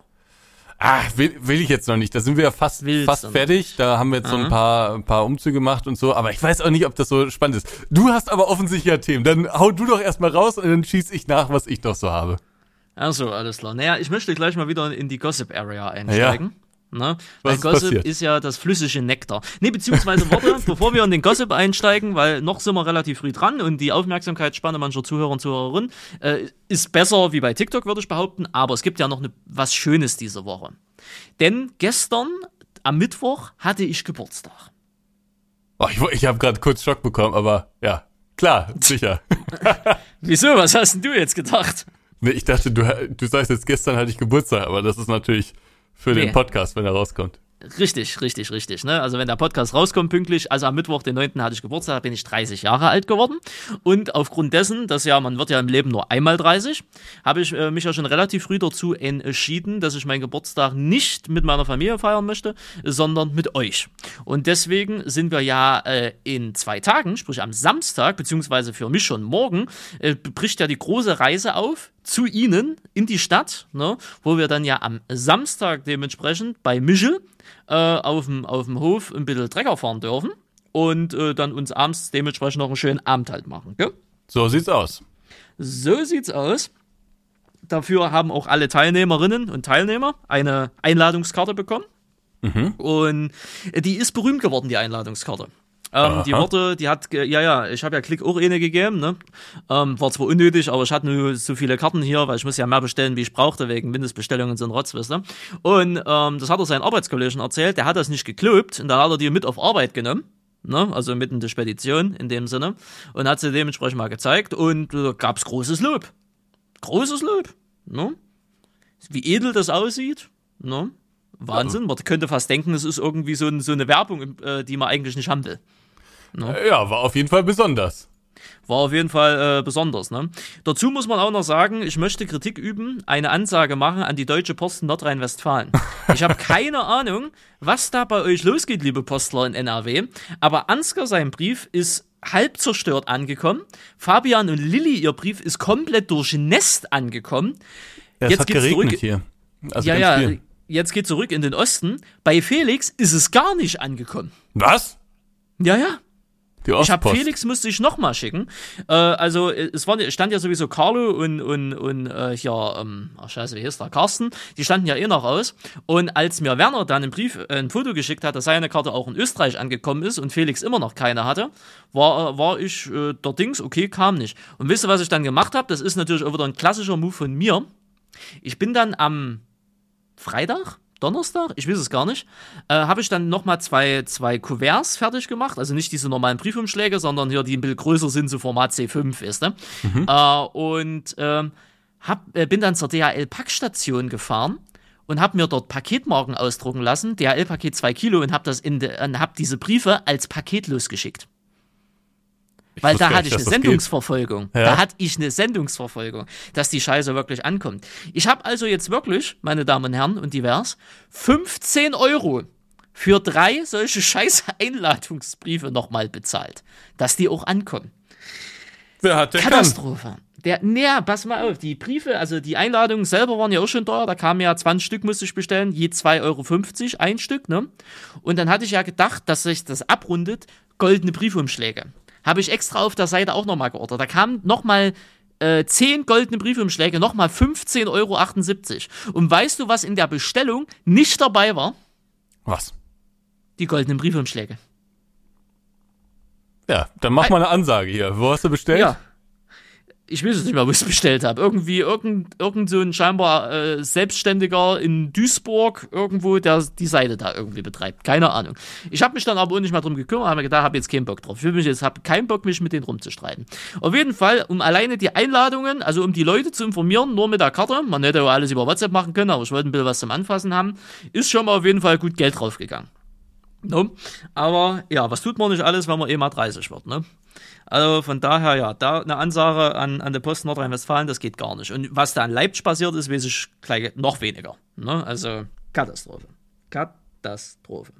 Ah, will, will ich jetzt noch nicht. Da sind wir ja fast, Willst fast du fertig. Da haben wir jetzt so ein paar, ein paar Umzüge gemacht und so. Aber ich weiß auch nicht, ob das so spannend ist. Du hast aber offensichtlich ja Themen. Dann hau du doch erstmal raus und dann schieß ich nach, was ich noch so habe. Achso, alles klar. Naja, ich möchte gleich mal wieder in die Gossip-Area einsteigen. Ne? Weil Gossip passiert? ist ja das flüssige Nektar. Nee, beziehungsweise, warte, bevor wir in den Gossip einsteigen, weil noch sind wir relativ früh dran und die Aufmerksamkeitsspanne mancher Zuhörer und Zuhörerinnen äh, ist besser wie bei TikTok, würde ich behaupten, aber es gibt ja noch ne, was Schönes diese Woche. Denn gestern, am Mittwoch, hatte ich Geburtstag. Oh, ich ich habe gerade kurz Schock bekommen, aber ja, klar, sicher. Wieso, was hast denn du jetzt gedacht? nee, ich dachte, du, du sagst jetzt, gestern hatte ich Geburtstag, aber das ist natürlich für Nee. den Podcast, wenn er rauskommt. Richtig, richtig, richtig. Ne? Also wenn der Podcast rauskommt pünktlich, also am Mittwoch, den 9. hatte ich Geburtstag, da bin ich 30 Jahre alt geworden. Und aufgrund dessen, dass ja, man wird ja im Leben nur einmal 30, habe ich äh, mich ja schon relativ früh dazu entschieden, dass ich meinen Geburtstag nicht mit meiner Familie feiern möchte, sondern mit euch. Und deswegen sind wir ja äh, in zwei Tagen, sprich am Samstag, beziehungsweise für mich schon morgen, äh, bricht ja die große Reise auf zu Ihnen in die Stadt, ne, wo wir dann ja am Samstag dementsprechend bei Michel äh, auf dem Hof ein bisschen Trecker fahren dürfen und äh, dann uns abends dementsprechend noch einen schönen Abend halt machen. Gell? So sieht's aus. So sieht's aus. Dafür haben auch alle Teilnehmerinnen und Teilnehmer eine Einladungskarte bekommen. Und die ist berühmt geworden, die Einladungskarte. Ähm, die. Worte, die hat, ja, ja, ich habe ja Klick auch eine gegeben, ne? Ähm, war zwar unnötig, aber ich hatte nur so viele Karten hier, weil ich muss ja mehr bestellen, wie ich brauchte, wegen Mindestbestellungen sind Rotz, wisst ihr? Und ähm, das hat er seinen Arbeitskollegen erzählt, der hat das nicht geklöbt und dann hat er die mit auf Arbeit genommen. Ne, also mitten in der Spedition in dem Sinne und hat sie dementsprechend mal gezeigt und äh, gab's großes Lob. Großes Lob. Ne? Wie edel das aussieht. Ne? Wahnsinn. Man könnte fast denken, es ist irgendwie so, ein, so eine Werbung, äh, die man eigentlich nicht haben will. Äh, Ja, war auf jeden Fall besonders. War auf jeden Fall äh, besonders. Ne? Dazu muss man auch noch sagen, ich möchte Kritik üben, eine Ansage machen an die Deutsche Post in Nordrhein-Westfalen. Ich habe keine Ahnung, was da bei euch losgeht, liebe Postler in NRW, aber Ansgar sein Brief ist halb zerstört angekommen. Fabian und Lilly, ihr Brief ist komplett durchnässt angekommen. Ja, es Jetzt hat geregnet zurück. hier. Also ja, ja, viel. Jetzt geht zurück in den Osten. Bei Felix ist es gar nicht angekommen. Was? Ja, ja. Ich habe. Felix musste ich nochmal schicken. Äh, also es war, stand ja sowieso Carlo und und und äh, hier, ähm, ach scheiße, wie hieß der? Carsten. Die standen ja eh noch aus. Und als mir Werner dann einen Brief, äh, ein Foto geschickt hat, dass seine Karte auch in Österreich angekommen ist und Felix immer noch keine hatte, war äh, war ich äh, der Dings, okay, kam nicht. Und wisst ihr, was ich dann gemacht habe? Das ist natürlich auch wieder ein klassischer Move von mir. Ich bin dann am Freitag, Donnerstag, ich weiß es gar nicht, äh, habe ich dann nochmal zwei, zwei Kuverts fertig gemacht. Also nicht diese normalen Briefumschläge, sondern hier, die ein bisschen größer sind, so Format C5 ist. Ne? Mhm. Äh, und ähm, hab, äh, bin dann zur DHL-Packstation gefahren und habe mir dort Paketmarken ausdrucken lassen, DHL-Paket 2 Kilo, und habe hab diese Briefe als Paket losgeschickt. Weil da hatte ich eine Sendungsverfolgung. Ja. Da hatte ich eine Sendungsverfolgung, dass die Scheiße wirklich ankommt. Ich habe also jetzt wirklich, meine Damen und Herren und divers, 15 Euro für drei solche scheiß Einladungsbriefe nochmal bezahlt, dass die auch ankommen. Wer hat der Katastrophe. Kann. Der, naja, pass mal auf, die Briefe, also die Einladungen selber waren ja auch schon teuer, da kamen ja 20 Stück, musste ich bestellen, je 2,50 Euro ein Stück, ne? Und dann hatte ich ja gedacht, dass sich das abrundet, goldene Briefumschläge. Habe ich extra auf der Seite auch nochmal geordert. Da kamen nochmal äh, 10 goldene Briefumschläge, nochmal 15,78 Euro. Und weißt du, was in der Bestellung nicht dabei war? Was? Die goldenen Briefumschläge. Ja, dann mach mal eine Ansage hier. Wo hast du bestellt? Ja, ich weiß es nicht mehr, wo ich es bestellt habe. Irgendwie irgend, irgend so ein scheinbar äh, Selbstständiger in Duisburg irgendwo, der die Seite da irgendwie betreibt. Keine Ahnung. Ich habe mich dann aber auch nicht mehr drum gekümmert, habe mir gedacht, habe jetzt keinen Bock drauf. Ich mich jetzt, habe keinen Bock, mich mit denen rumzustreiten. Auf jeden Fall, um alleine die Einladungen, also um die Leute zu informieren, nur mit der Karte, man hätte ja alles über WhatsApp machen können, aber ich wollte ein bisschen was zum Anfassen haben, ist schon mal auf jeden Fall gut Geld draufgegangen. No? Aber ja, was tut man nicht alles, wenn man eh mal 30 wird, ne? Also von daher, ja, da eine Ansage an, an der Post Nordrhein-Westfalen, das geht gar nicht. Und was da an Leipzig passiert ist, weiß ich gleich noch weniger. Ne? Also Katastrophe. Katastrophe.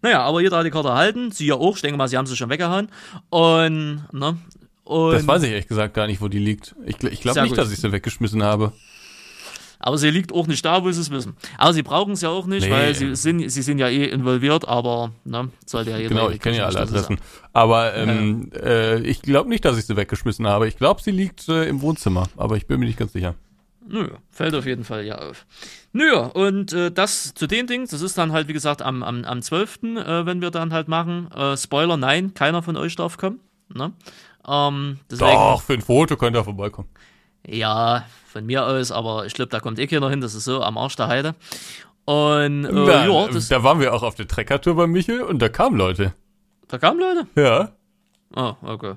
Naja, aber jeder hat die Karte erhalten. Sie ja auch. Ich denke mal, sie haben sie schon weggehauen. Und, ne? Und das weiß ich ehrlich gesagt gar nicht, wo die liegt. Ich, ich glaube nicht, gut. dass ich sie weggeschmissen habe. Aber sie liegt auch nicht da, wo sie es wissen. Aber sie brauchen es ja auch nicht, nee. weil sie sind, sie sind ja eh involviert, aber ne, sollte ja jeder. Genau, ich kenne ja alle Adressen. Aber ähm, ja. äh, ich glaube nicht, dass ich sie weggeschmissen habe. Ich glaube, sie liegt äh, im Wohnzimmer, aber ich bin mir nicht ganz sicher. Nö, fällt auf jeden Fall ja auf. Nö, und äh, das zu den Dings, das ist dann halt, wie gesagt, am, am, am 12., äh, wenn wir dann halt machen. Äh, Spoiler, nein, keiner von euch darf kommen. Ne? Ähm, deswegen, Doch, für ein Foto könnt ihr vorbeikommen. Ja, von mir aus, aber ich glaube, da kommt eh keiner hin, das ist so am Arsch der Heide. Und äh, da, ja, das, da waren wir auch auf der Treckertour bei Michel und da kamen Leute. Da kamen Leute? Ja. Oh, okay.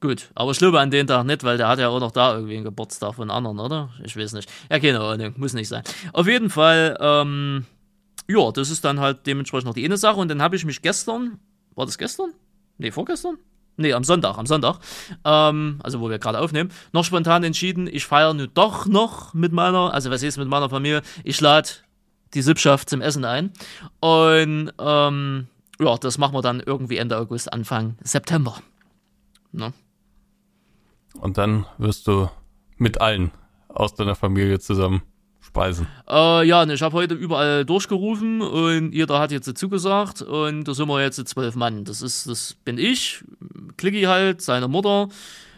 Gut, aber ich glaube an den Tag nicht, weil der hat ja auch noch da irgendwie einen Geburtstag von anderen, oder? Ich weiß nicht. Ja, keine Ahnung, muss nicht sein. Auf jeden Fall, ähm, ja, das ist dann halt dementsprechend noch die eine Sache. Und dann habe ich mich gestern, war das gestern? Nee, vorgestern? Nee, am Sonntag, am Sonntag, ähm, also wo wir gerade aufnehmen, noch spontan entschieden, ich feiere nur doch noch mit meiner, also was ist mit meiner Familie, ich lade die Sippschaft zum Essen ein und ähm, ja, das machen wir dann irgendwie Ende August, Anfang September. Ne? Und dann wirst du mit allen aus deiner Familie zusammen Speisen? Äh, ja, ich habe heute überall durchgerufen und jeder hat jetzt zugesagt und da sind wir jetzt zwölf Mann. Das ist, das bin ich, Klicki halt, seine Mutter,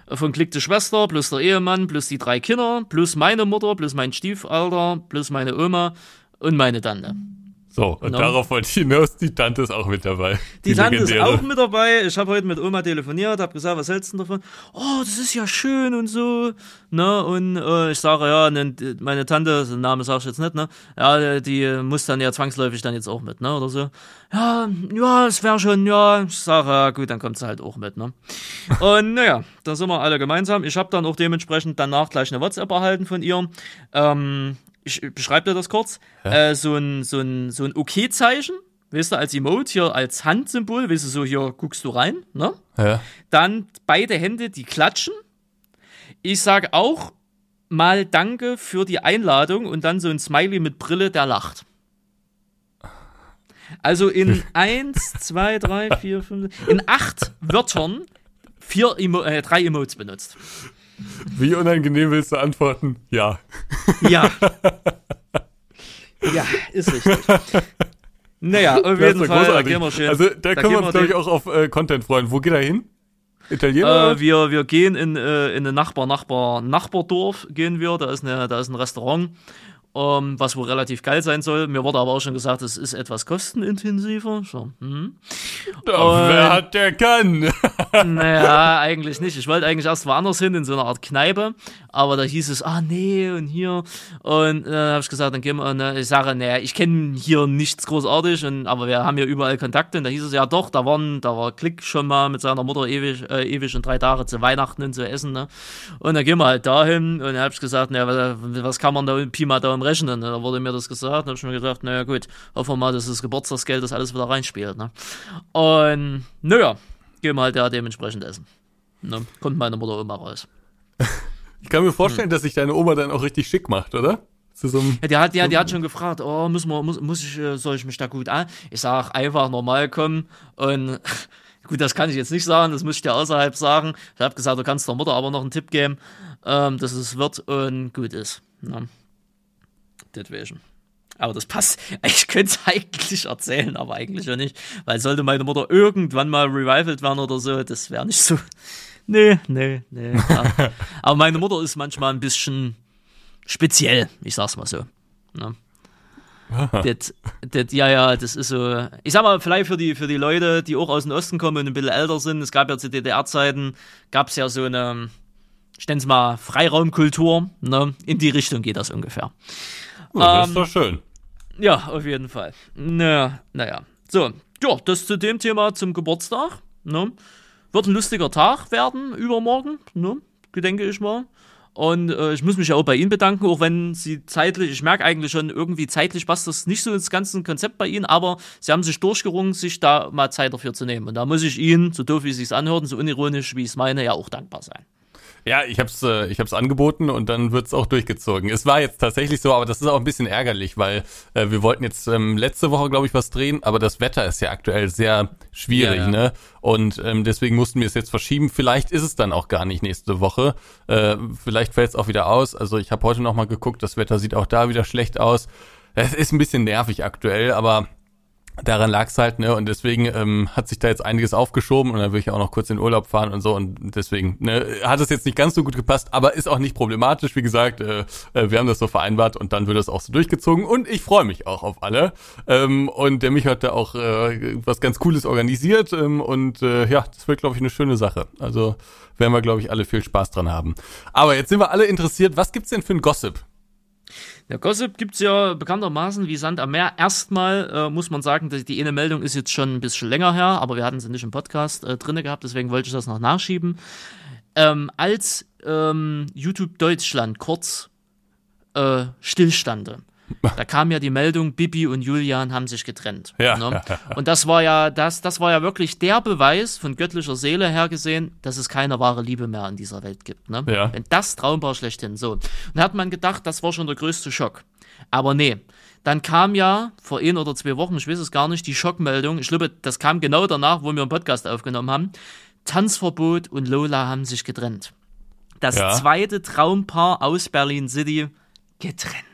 von Klick die Schwester, plus der Ehemann, plus die drei Kinder, plus meine Mutter, plus mein Stiefalter, plus meine Oma und meine Tante. So, und no. darauf wollte ich hinaus, die Tante ist auch mit dabei. Die, die Tante legendäre. ist auch mit dabei. Ich habe heute mit Oma telefoniert, habe gesagt, was hältst du davon? Oh, das ist ja schön und so. Ne? Und äh, ich sage, ja, ne, meine Tante, den Namen sage ich jetzt nicht, ne? Ja, die muss dann ja zwangsläufig dann jetzt auch mit, ne? Oder so. Ja, ja, es wäre schon, ja. Ich sage, ja, gut, dann kommt sie halt auch mit, ne? und naja, da sind wir alle gemeinsam. Ich habe dann auch dementsprechend danach gleich eine WhatsApp erhalten von ihr. Ähm, ich beschreibe dir das kurz, äh, so ein, so ein, so ein Okay-Zeichen, weißt du, als Emote hier als Handsymbol, weißt du, so hier guckst du rein, ne? Ja. Dann beide Hände, die klatschen. Ich sage auch mal Danke für die Einladung und dann so ein Smiley mit Brille, der lacht. Also in eins, zwei, drei, vier, fünf, in acht Wörtern vier Emo äh, drei Emotes benutzt. Wie unangenehm willst du antworten? Ja. Ja. Ja, ist richtig. Naja, auf jeden Fall, da gehen wir schön. Also da, da können wir uns, glaube ich, auch auf äh, Content freuen. Wo geht er hin? Italiener? Äh, wir, wir gehen in, äh, in ein Nachbar, Nachbar, Nachbardorf gehen wir. Da ist, eine, da ist ein Restaurant, ähm, was wohl relativ geil sein soll. Mir wurde aber auch schon gesagt, es ist etwas kostenintensiver. So, hm. Doch, wer hat, der kann. naja, eigentlich nicht. Ich wollte eigentlich erst woanders hin, in so einer Art Kneipe. Aber da hieß es, ah nee, und hier. Und dann äh, habe ich gesagt, dann gehen wir. Und äh, ich sage, naja, ich kenne hier nichts großartig, und, aber wir haben ja überall Kontakte. Und da hieß es, ja doch, da waren, da war Klick schon mal mit seiner Mutter ewig, äh, ewig und drei Tage zu Weihnachten und zu essen. Ne? Und dann gehen wir halt dahin. Und dann habe ich gesagt, naja, was, was kann man da Pi mal da im Rechnen? Und da wurde mir das gesagt. Und dann habe ich mir gedacht, naja gut, hoffen wir mal, dass das Geburtstagsgeld das alles wieder reinspielt. Ne? Und naja, gehen wir halt ja dementsprechend essen. Ne? Kommt meine Mutter immer raus. Ich kann mir vorstellen, hm. dass sich deine Oma dann auch richtig schick macht, oder? So ja, die hat, ja, die hat schon gefragt, oh, muss, man, muss, muss ich, äh, soll ich mich da gut an? Ich sag einfach normal kommen und gut, das kann ich jetzt nicht sagen, das muss ich dir außerhalb sagen. Ich habe gesagt, du kannst der Mutter aber noch einen Tipp geben, ähm, dass es wird und gut ist. Ne? Deswegen. Aber das passt. Ich könnte es eigentlich erzählen, aber eigentlich auch nicht. Weil sollte meine Mutter irgendwann mal revived werden oder so, das wäre nicht so. Nee, nee, nee. Ja. aber meine Mutter ist manchmal ein bisschen speziell, ich sag's mal so. Ne? das, das, ja, ja, das ist so. Ich sag mal, vielleicht für die, für die Leute, die auch aus dem Osten kommen und ein bisschen älter sind, es gab ja zu DDR-Zeiten, gab es ja so eine, ich nenne es mal Freiraumkultur, ne? In die Richtung geht das ungefähr. Oh, das ist doch schön. Ja, auf jeden Fall. Naja, naja. So, ja, das zu dem Thema zum Geburtstag. Ne? Wird ein lustiger Tag werden, übermorgen, ne? denke ich mal. Und äh, ich muss mich ja auch bei Ihnen bedanken, auch wenn Sie zeitlich, ich merke eigentlich schon, irgendwie zeitlich passt das nicht so ins ganze Konzept bei Ihnen, aber Sie haben sich durchgerungen, sich da mal Zeit dafür zu nehmen. Und da muss ich Ihnen, so doof wie es sich anhört und so unironisch wie ich es meine, ja auch dankbar sein. Ja, ich hab's, äh, ich hab's angeboten und dann wird's auch durchgezogen. Es war jetzt tatsächlich so, aber das ist auch ein bisschen ärgerlich, weil äh, wir wollten jetzt ähm, letzte Woche, glaube ich, was drehen, aber das Wetter ist ja aktuell sehr schwierig, ja, ja. ne? Und ähm, deswegen mussten wir es jetzt verschieben. Vielleicht ist es dann auch gar nicht nächste Woche. Äh, vielleicht fällt es auch wieder aus. Also ich habe heute noch mal geguckt, das Wetter sieht auch da wieder schlecht aus. Es ist ein bisschen nervig aktuell, aber daran lag es halt, ne? Und deswegen ähm, hat sich da jetzt einiges aufgeschoben und dann will ich auch noch kurz in Urlaub fahren und so. Und deswegen ne, hat es jetzt nicht ganz so gut gepasst, aber ist auch nicht problematisch, wie gesagt. Äh, äh, wir haben das so vereinbart und dann wird es auch so durchgezogen. Und ich freue mich auch auf alle. Ähm, und der mich hat da auch äh, was ganz Cooles organisiert. Ähm, und äh, ja, das wird, glaube ich, eine schöne Sache. Also werden wir, glaube ich, alle viel Spaß dran haben. Aber jetzt sind wir alle interessiert, was gibt's denn für ein Gossip? Ja, Gossip gibt es ja bekanntermaßen wie Sand am Meer. Erstmal äh, muss man sagen, dass die eine Meldung ist jetzt schon ein bisschen länger her, aber wir hatten sie nicht im Podcast äh, drinne gehabt, deswegen wollte ich das noch nachschieben. Ähm, als ähm, YouTube Deutschland kurz äh, stillstande, da kam ja die Meldung, Bibi und Julian haben sich getrennt. Ja, ne? Und das war ja, das, das war ja wirklich der Beweis von göttlicher Seele her gesehen, dass es keine wahre Liebe mehr in dieser Welt gibt. Ne? Ja. Wenn das Traumbar schlechthin so. Und da hat man gedacht, das war schon der größte Schock. Aber nee. Dann kam ja vor ein oder zwei Wochen, ich weiß es gar nicht, die Schockmeldung. Ich glaube, das kam genau danach, wo wir einen Podcast aufgenommen haben. Tanzverbot und Lola haben sich getrennt. Das ja. zweite Traumpaar aus Berlin City getrennt.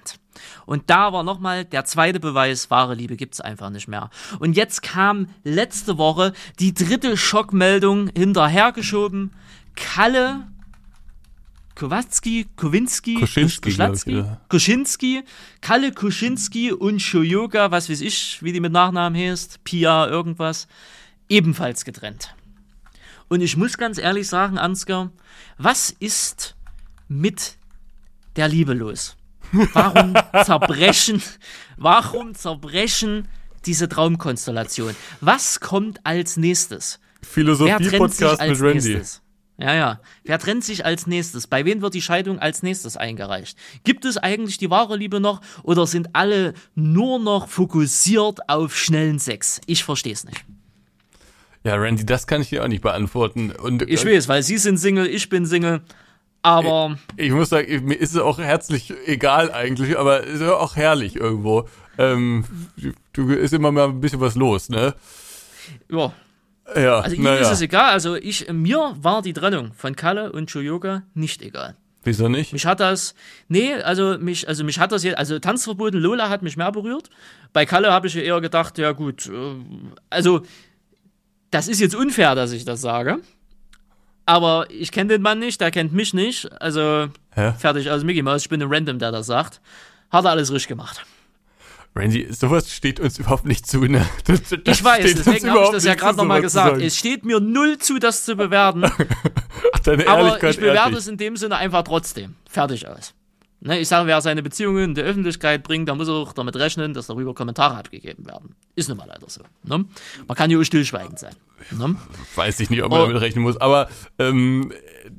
Und da war nochmal der zweite Beweis, wahre Liebe gibt's einfach nicht mehr. Und jetzt kam letzte Woche die dritte Schockmeldung hinterhergeschoben. Kalle Kowalski, Kowinski, Kuschinski, ja. Kuschinski, Kalle Kuschinski und Shoyoga, was weiß ich, wie die mit Nachnamen heißt, Pia irgendwas, ebenfalls getrennt. Und ich muss ganz ehrlich sagen, Ansgar, was ist mit der Liebe los? Warum zerbrechen, warum zerbrechen diese Traumkonstellation? Was kommt als nächstes? Philosophie-Podcast mit Randy. Nächstes? Ja, ja. Wer trennt sich als nächstes? Bei wem wird die Scheidung als nächstes eingereicht? Gibt es eigentlich die wahre Liebe noch oder sind alle nur noch fokussiert auf schnellen Sex? Ich verstehe es nicht. Ja, Randy, das kann ich dir auch nicht beantworten. Und, ich weiß, weil Sie sind Single, ich bin Single. Aber. Ich, ich, muss sagen, mir ist es auch herzlich egal eigentlich, aber es ist auch herrlich irgendwo. Ähm, du ist immer mal ein bisschen was los, ne? Ja. Ja, also ihm ja. ist es egal. Also ich, mir war die Trennung von Kalle und Choyoga nicht egal. Wieso nicht? Mich hat das, nee, also mich, also mich hat das jetzt, also Tanzverboten Lola hat mich mehr berührt. Bei Kalle habe ich eher gedacht, ja gut, äh, also das ist jetzt unfair, dass ich das sage. Aber ich kenne den Mann nicht, der kennt mich nicht. Also Hä? fertig aus Mickey Mouse. Ich bin ein Random, der das sagt. Hat er alles richtig gemacht. Randy, sowas steht uns überhaupt nicht zu, ne? Das, das ich weiß, deswegen habe ich das ja gerade nochmal gesagt. Es steht mir null zu, das zu bewerten. Deine aber ich bewerte ehrlich. es in dem Sinne einfach trotzdem. Fertig aus. Ne, ich sage, wer seine Beziehungen in die Öffentlichkeit bringt, der muss auch damit rechnen, dass darüber Kommentare abgegeben werden. Ist nun mal leider so. Ne? Man kann ja auch stillschweigend sein. Ne? Weiß ich nicht, ob man oh. damit rechnen muss, aber ähm,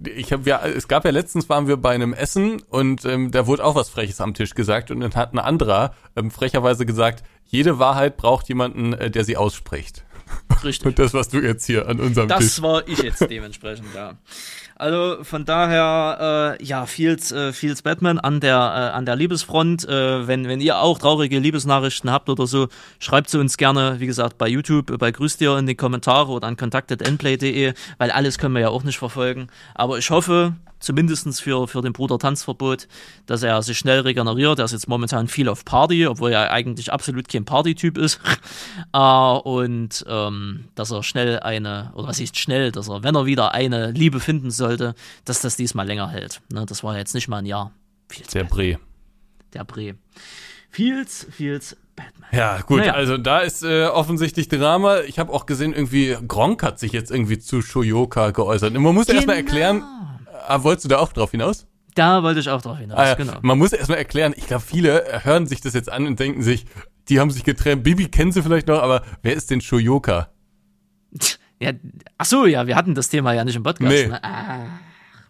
ich habe ja, es gab ja letztens waren wir bei einem Essen und ähm, da wurde auch was Freches am Tisch gesagt und dann hat ein anderer ähm, frecherweise gesagt, jede Wahrheit braucht jemanden, äh, der sie ausspricht. Richtig. Und das, was du jetzt hier an unserem das Tisch. Das war ich jetzt dementsprechend, ja. Also von daher, äh, ja, Fields, äh, Fields Batman an der, äh, an der Liebesfront. Äh, wenn, wenn ihr auch traurige Liebesnachrichten habt oder so, schreibt sie uns gerne, wie gesagt, bei YouTube, bei Grüß dir in die Kommentare oder an kontaktetendplay.de, weil alles können wir ja auch nicht verfolgen. Aber ich hoffe, zumindestens für, für den Bruder Tanzverbot, dass er sich schnell regeneriert. Er ist jetzt momentan viel auf Party, obwohl er eigentlich absolut kein Partytyp ist. äh, und ähm, dass er schnell eine, oder was ist schnell, dass er, wenn er wieder eine Liebe finden sollte, dass das diesmal länger hält. Ne, das war jetzt nicht mal ein Jahr. Viel Der Bre. Der Bre. Fields, Fields Batman. Ja, gut, naja. also da ist äh, offensichtlich Drama. Ich habe auch gesehen, irgendwie Gronk hat sich jetzt irgendwie zu Shoyoka geäußert. Und man muss genau. erstmal erklären, Ah, wolltest du da auch drauf hinaus? Da wollte ich auch drauf hinaus, ah, ja. genau. Man muss erstmal erklären, ich glaube, viele hören sich das jetzt an und denken sich, die haben sich getrennt. Bibi kennen sie vielleicht noch, aber wer ist denn Shoyoka? Ja, ach so, ja, wir hatten das Thema ja nicht im Podcast. Nee. Ne? Ach,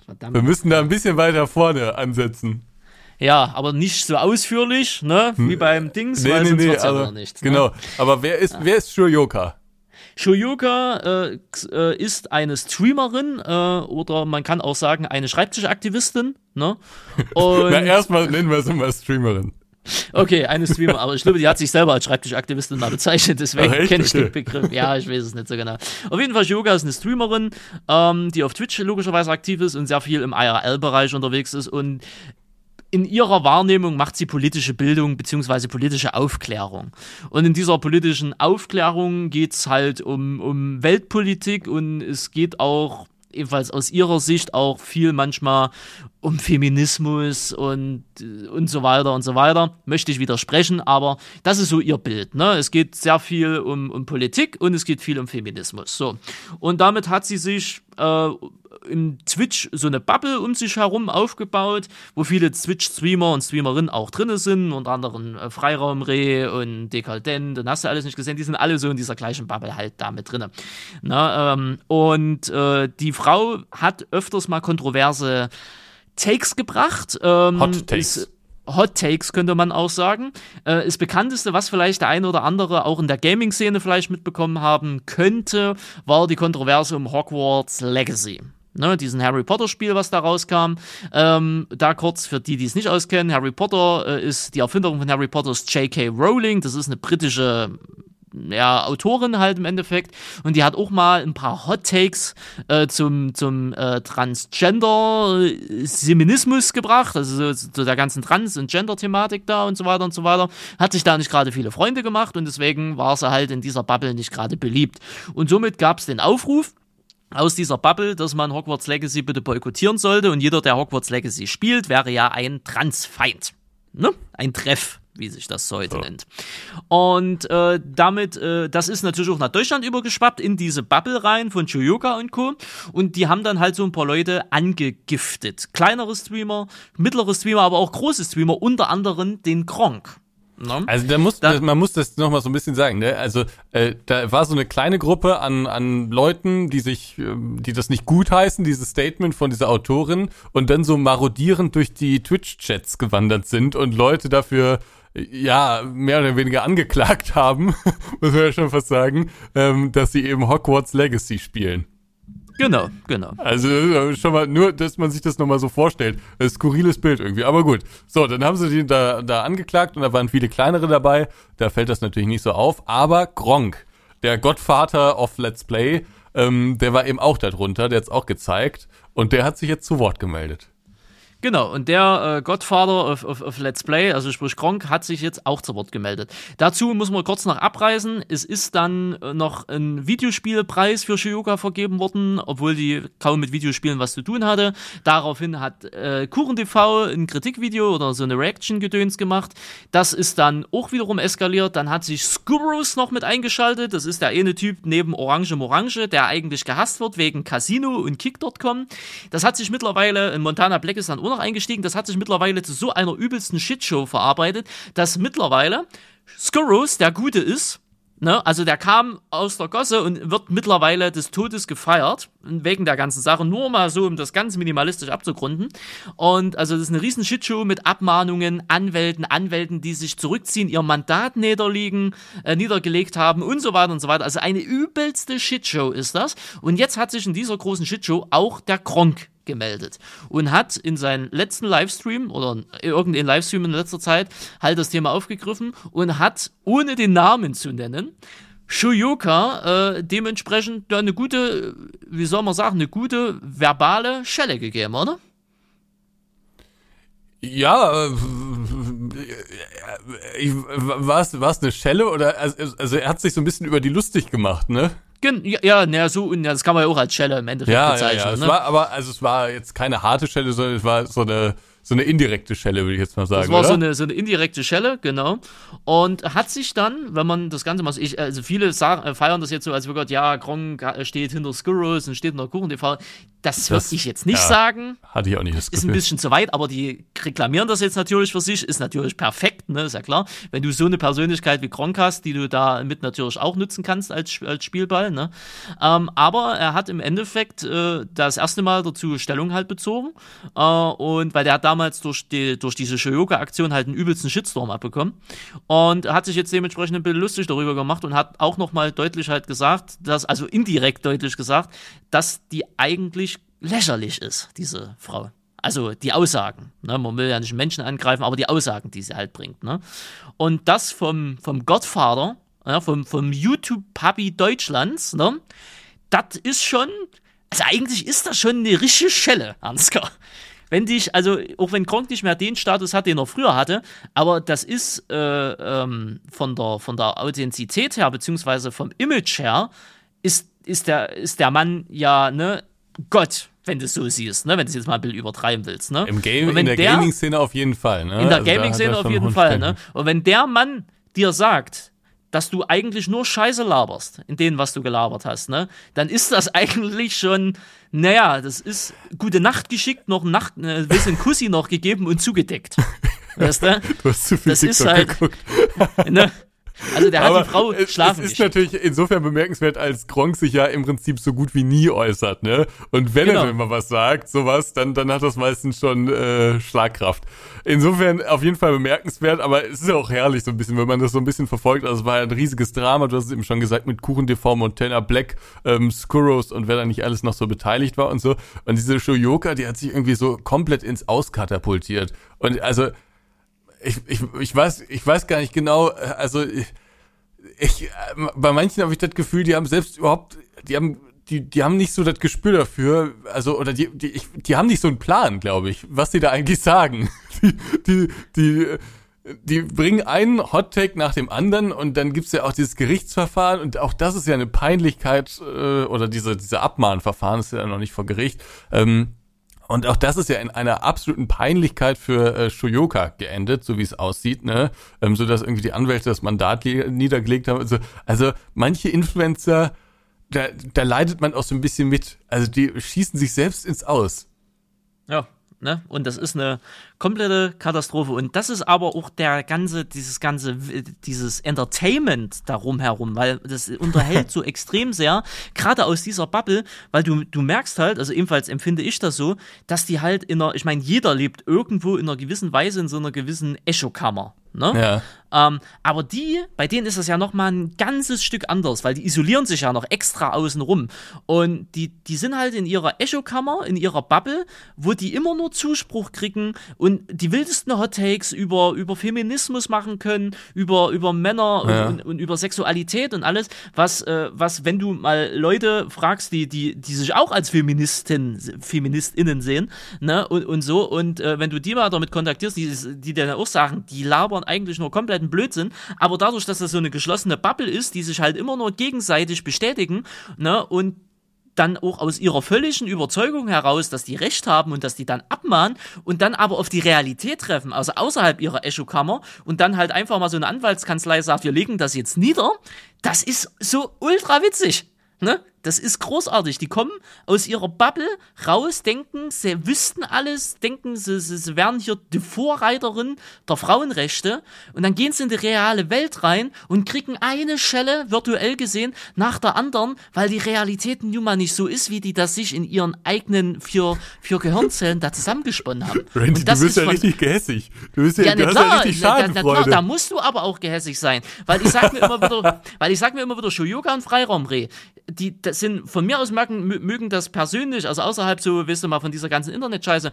verdammt. Wir müssen da ein bisschen weiter vorne ansetzen. Ja, aber nicht so ausführlich, ne, wie hm. beim Dings, nee, weil nee, sonst nee, aber, ja nichts. Ne? Genau, aber wer ist, ja. wer ist Shoyoka? Shoyuka äh, äh, ist eine Streamerin äh, oder man kann auch sagen eine Schreibtischaktivistin. Ne? Und Na, erstmal nennen wir sie mal Streamerin. Okay, eine Streamer, aber ich glaube, die hat sich selber als Schreibtischaktivistin mal bezeichnet, deswegen kenne ich okay. den Begriff. Ja, ich weiß es nicht so genau. Auf jeden Fall, Yoga ist eine Streamerin, ähm, die auf Twitch logischerweise aktiv ist und sehr viel im IRL-Bereich unterwegs ist und in ihrer Wahrnehmung macht sie politische Bildung bzw. politische Aufklärung. Und in dieser politischen Aufklärung geht es halt um, um Weltpolitik und es geht auch ebenfalls aus ihrer Sicht auch viel manchmal um Feminismus und, und so weiter und so weiter. Möchte ich widersprechen, aber das ist so ihr Bild. Ne? Es geht sehr viel um, um Politik und es geht viel um Feminismus. So. Und damit hat sie sich äh, im Twitch so eine Bubble um sich herum aufgebaut, wo viele Twitch-Streamer und Streamerinnen auch drin sind, unter anderem äh, Freiraumreh und Dekadent, und hast du alles nicht gesehen, die sind alle so in dieser gleichen Bubble halt da mit drin. Na, ähm, und äh, die Frau hat öfters mal kontroverse Takes gebracht. Ähm, Hot Takes. Ist, Hot Takes könnte man auch sagen. Äh, das bekannteste, was vielleicht der eine oder andere auch in der Gaming-Szene vielleicht mitbekommen haben könnte, war die Kontroverse um Hogwarts Legacy ne, diesen Harry Potter Spiel, was da rauskam. Ähm, da kurz für die, die es nicht auskennen, Harry Potter äh, ist die Erfinderung von Harry Potters J.K. Rowling. Das ist eine britische ja, Autorin halt im Endeffekt. Und die hat auch mal ein paar Hot Takes äh, zum, zum äh, Transgender-Seminismus gebracht, also so, zu der ganzen Trans- und Gender-Thematik da und so weiter und so weiter. Hat sich da nicht gerade viele Freunde gemacht und deswegen war sie halt in dieser Bubble nicht gerade beliebt. Und somit gab es den Aufruf, aus dieser Bubble, dass man Hogwarts Legacy bitte boykottieren sollte und jeder, der Hogwarts Legacy spielt, wäre ja ein Transfeind. Ne? Ein Treff, wie sich das heute ja. nennt. Und äh, damit, äh, das ist natürlich auch nach Deutschland übergeschwappt, in diese Bubble rein von Chuyoka und Co. Und die haben dann halt so ein paar Leute angegiftet. Kleinere Streamer, mittlere Streamer, aber auch große Streamer, unter anderem den Gronk. No? Also da muss, da, man muss das nochmal so ein bisschen sagen, ne? Also äh, da war so eine kleine Gruppe an, an Leuten, die sich, äh, die das nicht gut heißen, dieses Statement von dieser Autorin und dann so marodierend durch die Twitch-Chats gewandert sind und Leute dafür ja, mehr oder weniger angeklagt haben, muss man ja schon fast sagen, ähm, dass sie eben Hogwarts Legacy spielen. Genau, genau. Also schon mal nur, dass man sich das nochmal so vorstellt. Ein skurriles Bild irgendwie, aber gut. So, dann haben sie die da, da angeklagt und da waren viele kleinere dabei. Da fällt das natürlich nicht so auf. Aber Gronk, der Gottvater of Let's Play, ähm, der war eben auch darunter, der hat's auch gezeigt und der hat sich jetzt zu Wort gemeldet. Genau, und der äh, Godfather of, of, of Let's Play, also sprich Gronk, hat sich jetzt auch zu Wort gemeldet. Dazu muss man kurz noch abreißen. Es ist dann äh, noch ein Videospielpreis für Shiyoka vergeben worden, obwohl die kaum mit Videospielen was zu tun hatte. Daraufhin hat äh, KuchenTV ein Kritikvideo oder so eine Reaction-Gedöns gemacht. Das ist dann auch wiederum eskaliert. Dann hat sich Skurrus noch mit eingeschaltet. Das ist der eine Typ neben Orange Morange, der eigentlich gehasst wird wegen Casino und Kick.com. Das hat sich mittlerweile, in Montana Black ist dann noch eingestiegen, das hat sich mittlerweile zu so einer übelsten Shitshow verarbeitet, dass mittlerweile Skurrus der Gute ist, Ne? Also der kam aus der Gosse und wird mittlerweile des Todes gefeiert, wegen der ganzen Sache, nur mal so, um das ganz minimalistisch abzugrunden. Und also das ist eine riesen Shitshow mit Abmahnungen, Anwälten, Anwälten, die sich zurückziehen, ihr Mandat niederliegen, äh, niedergelegt haben und so weiter und so weiter. Also eine übelste Shitshow ist das. Und jetzt hat sich in dieser großen Shitshow auch der Kronk gemeldet und hat in seinen letzten Livestream oder irgendein Livestream in letzter Zeit halt das Thema aufgegriffen und hat, ohne den Namen zu nennen, Shuyoka äh, dementsprechend eine gute, wie soll man sagen, eine gute verbale Schelle gegeben, oder? Ja, äh, war es eine Schelle oder also, also er hat sich so ein bisschen über die lustig gemacht, ne? Ja, ja, na, so, ja, das kann man ja auch als Schelle im Endeffekt ja, bezeichnen. Ja, ja. Ne? Es war aber, also es war jetzt keine harte Schelle, sondern es war so eine so eine indirekte Schelle, würde ich jetzt mal sagen. Das war oder? So, eine, so eine indirekte Schelle, genau. Und hat sich dann, wenn man das Ganze mal so, ich, also viele sagen, äh, feiern das jetzt so, als wir Gott, ja, Gronk steht hinter Skurrus und steht hinter Kuchen TV. Das, würde ich jetzt nicht ja, sagen. Hatte ich auch nicht das Ist ein bisschen zu weit, aber die reklamieren das jetzt natürlich für sich, ist natürlich perfekt, ne, ist ja klar. Wenn du so eine Persönlichkeit wie Gronk hast, die du da mit natürlich auch nutzen kannst als, als Spielball, ne. Ähm, aber er hat im Endeffekt äh, das erste Mal dazu Stellung halt bezogen. Äh, und weil der hat damals durch, die, durch diese Shoyoka-Aktion halt einen übelsten Shitstorm abbekommen. Und hat sich jetzt dementsprechend ein bisschen lustig darüber gemacht und hat auch nochmal deutlich halt gesagt, dass, also indirekt deutlich gesagt, dass die eigentlich lächerlich ist, diese Frau. Also die Aussagen. Ne? Man will ja nicht Menschen angreifen, aber die Aussagen, die sie halt bringt. Ne? Und das vom, vom Godfather, ja, vom, vom YouTube-Papi Deutschlands, ne? das ist schon, also eigentlich ist das schon eine richtige Schelle, Ansgar. Wenn dich, also auch wenn Gronk nicht mehr den Status hat, den er früher hatte, aber das ist äh, ähm, von, der, von der Authentizität her, beziehungsweise vom Image her, ist, ist, der, ist der Mann ja, ne, Gott, wenn du es so siehst, ne? wenn du es jetzt mal ein bisschen übertreiben willst. Ne? Im Game, in der, der Gaming-Szene auf jeden Fall. Ne? In der also Gaming-Szene auf jeden Fall. Ne? Und wenn der Mann dir sagt, dass du eigentlich nur Scheiße laberst, in dem, was du gelabert hast, ne? dann ist das eigentlich schon, naja, das ist gute Nacht geschickt, noch Nacht, äh, ein bisschen Kussi noch gegeben und zugedeckt. Weißt du? Du hast zu viel das ist halt, ne? Also der hat die Frau es, schlafen Es ist natürlich insofern bemerkenswert, als Gronk sich ja im Prinzip so gut wie nie äußert, ne? Und wenn Genau. er mal was sagt, sowas, dann, dann hat das meistens schon äh, Schlagkraft. Insofern auf jeden Fall bemerkenswert, aber es ist ja auch herrlich so ein bisschen, wenn man das so ein bisschen verfolgt. Also es war ja ein riesiges Drama, du hast es eben schon gesagt, mit Kuchen TV, Montana Black, ähm, Skurros und wer da nicht alles noch so beteiligt war und so. Und diese Shoyoka, die hat sich irgendwie so komplett ins Auskatapultiert. Und also ich, ich, ich weiß, ich weiß gar nicht genau, äh, also ich, ich äh, bei manchen habe ich das Gefühl, die haben selbst überhaupt, die haben, die, die haben nicht so das Gespür dafür, also, oder die, die, ich, die haben nicht so einen Plan, glaube ich, was die da eigentlich sagen. Die, die, die, die bringen einen Hot-Take nach dem anderen und dann gibt's ja auch dieses Gerichtsverfahren und auch das ist ja eine Peinlichkeit, äh, oder diese, diese Abmahnverfahren, ist ja noch nicht vor Gericht. Ähm, und auch das ist ja in einer absoluten Peinlichkeit für äh, Shoyoka geendet, so wie es aussieht, ne? Ähm, so dass irgendwie die Anwälte das Mandat niedergelegt haben. Also, also manche Influencer, da, da leidet man auch so ein bisschen mit. Also die schießen sich selbst ins Aus. Ja, ne? Und das ist eine komplette Katastrophe. Und das ist aber auch der ganze, dieses ganze, dieses Entertainment darum herum, weil das unterhält so extrem sehr, gerade aus dieser Bubble, weil du, du merkst halt, also ebenfalls empfinde ich das so, dass die halt in einer, ich meine, jeder lebt irgendwo in einer gewissen Weise in so einer gewissen Echokammer. Ne? Ja. Ähm, aber die, bei denen ist es ja nochmal ein ganzes Stück anders, weil die isolieren sich ja noch extra außen rum. Und die, die sind halt in ihrer Echokammer, in ihrer Bubble, wo die immer nur Zuspruch kriegen und die wildesten Hot Takes über, über Feminismus machen können, über, über Männer Ja. und, und, und über Sexualität und alles, was, äh, was, wenn du mal Leute fragst, die, die, die sich auch als Feministin, FeministInnen sehen, ne, und, und so, und äh, wenn du die mal damit kontaktierst, die, die dann auch sagen, die labern eigentlich nur kompletten Blödsinn, aber dadurch, dass das so eine geschlossene Bubble ist, die sich halt immer nur gegenseitig bestätigen, ne, und dann auch aus ihrer völligen Überzeugung heraus, dass die Recht haben und dass die dann abmahnen und dann aber auf die Realität treffen, also außerhalb ihrer Echokammer und dann halt einfach mal so eine Anwaltskanzlei sagt, wir legen das jetzt nieder, das ist so ultra witzig. Ne? Das ist großartig. Die kommen aus ihrer Bubble raus, denken, sie wüssten alles, denken, sie, sie, sie wären hier die Vorreiterin der Frauenrechte und dann gehen sie in die reale Welt rein und kriegen eine Schelle, virtuell gesehen, nach der anderen, weil die Realität nun mal nicht so ist, wie die das sich in ihren eigenen vier, vier Gehirnzellen da zusammengesponnen haben. Randy, Und das du bist ist ja richtig gehässig. Du bist ja, ja, na klar, ja richtig na, na, na klar, da musst du aber auch gehässig sein, weil ich sag mir immer wieder, weil ich sag mir immer wieder, Shoyoga und Freiraumreh, die das sind von mir aus mögen, mö- mögen das persönlich, also außerhalb so, weißt du mal, von dieser ganzen Internetscheiße,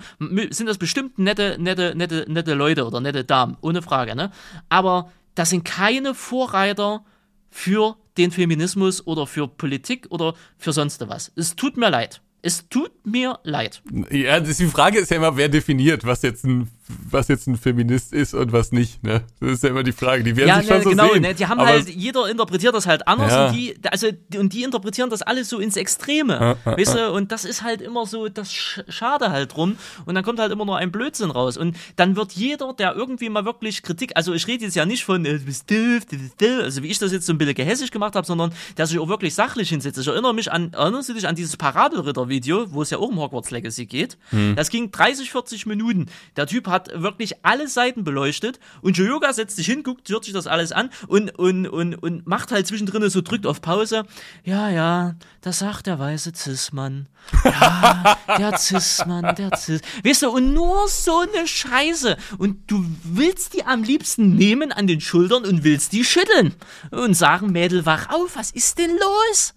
sind das bestimmt nette, nette, nette, nette Leute oder nette Damen, ohne Frage, ne? Aber das sind keine Vorreiter für den Feminismus oder für Politik oder für sonst was. Es tut mir leid. Es tut mir leid. Ja, die Frage ist ja immer, wer definiert, was jetzt ein, was jetzt ein Feminist ist und was nicht, ne? Das ist ja immer die Frage. Die werden Ja, sich schon ne, so genau, sehen. ne, die haben aber halt, jeder interpretiert das halt anders Ja. und die, also, und die interpretieren das alles so ins Extreme, weißt du, und das ist halt immer so, das Sch- Schade halt drum und dann kommt halt immer nur ein Blödsinn raus und dann wird jeder, der irgendwie mal wirklich Kritik, also ich rede jetzt ja nicht von, äh, du bist doof, du bist doof, also wie ich das jetzt so ein bisschen gehässig gemacht habe, sondern der sich auch wirklich sachlich hinsetzt. Ich erinnere mich an, erinnerst du dich an dieses Paradelritter-Video, wo es ja auch um Hogwarts Legacy geht? Das ging 30, 40 Minuten. Der Typ hat wirklich alle Seiten beleuchtet und Joyoga setzt sich hin, guckt, hört sich das alles an und, und, und, und macht halt zwischendrin so, drückt auf Pause. Ja, ja, das sagt der weiße Cis-Mann. Ja, der Cis-Mann, der Cis. Weißt du, und nur so eine Scheiße. Und du willst die am liebsten nehmen an den Schultern und willst die schütteln. Und sagen, Mädel, wach auf, was ist denn los?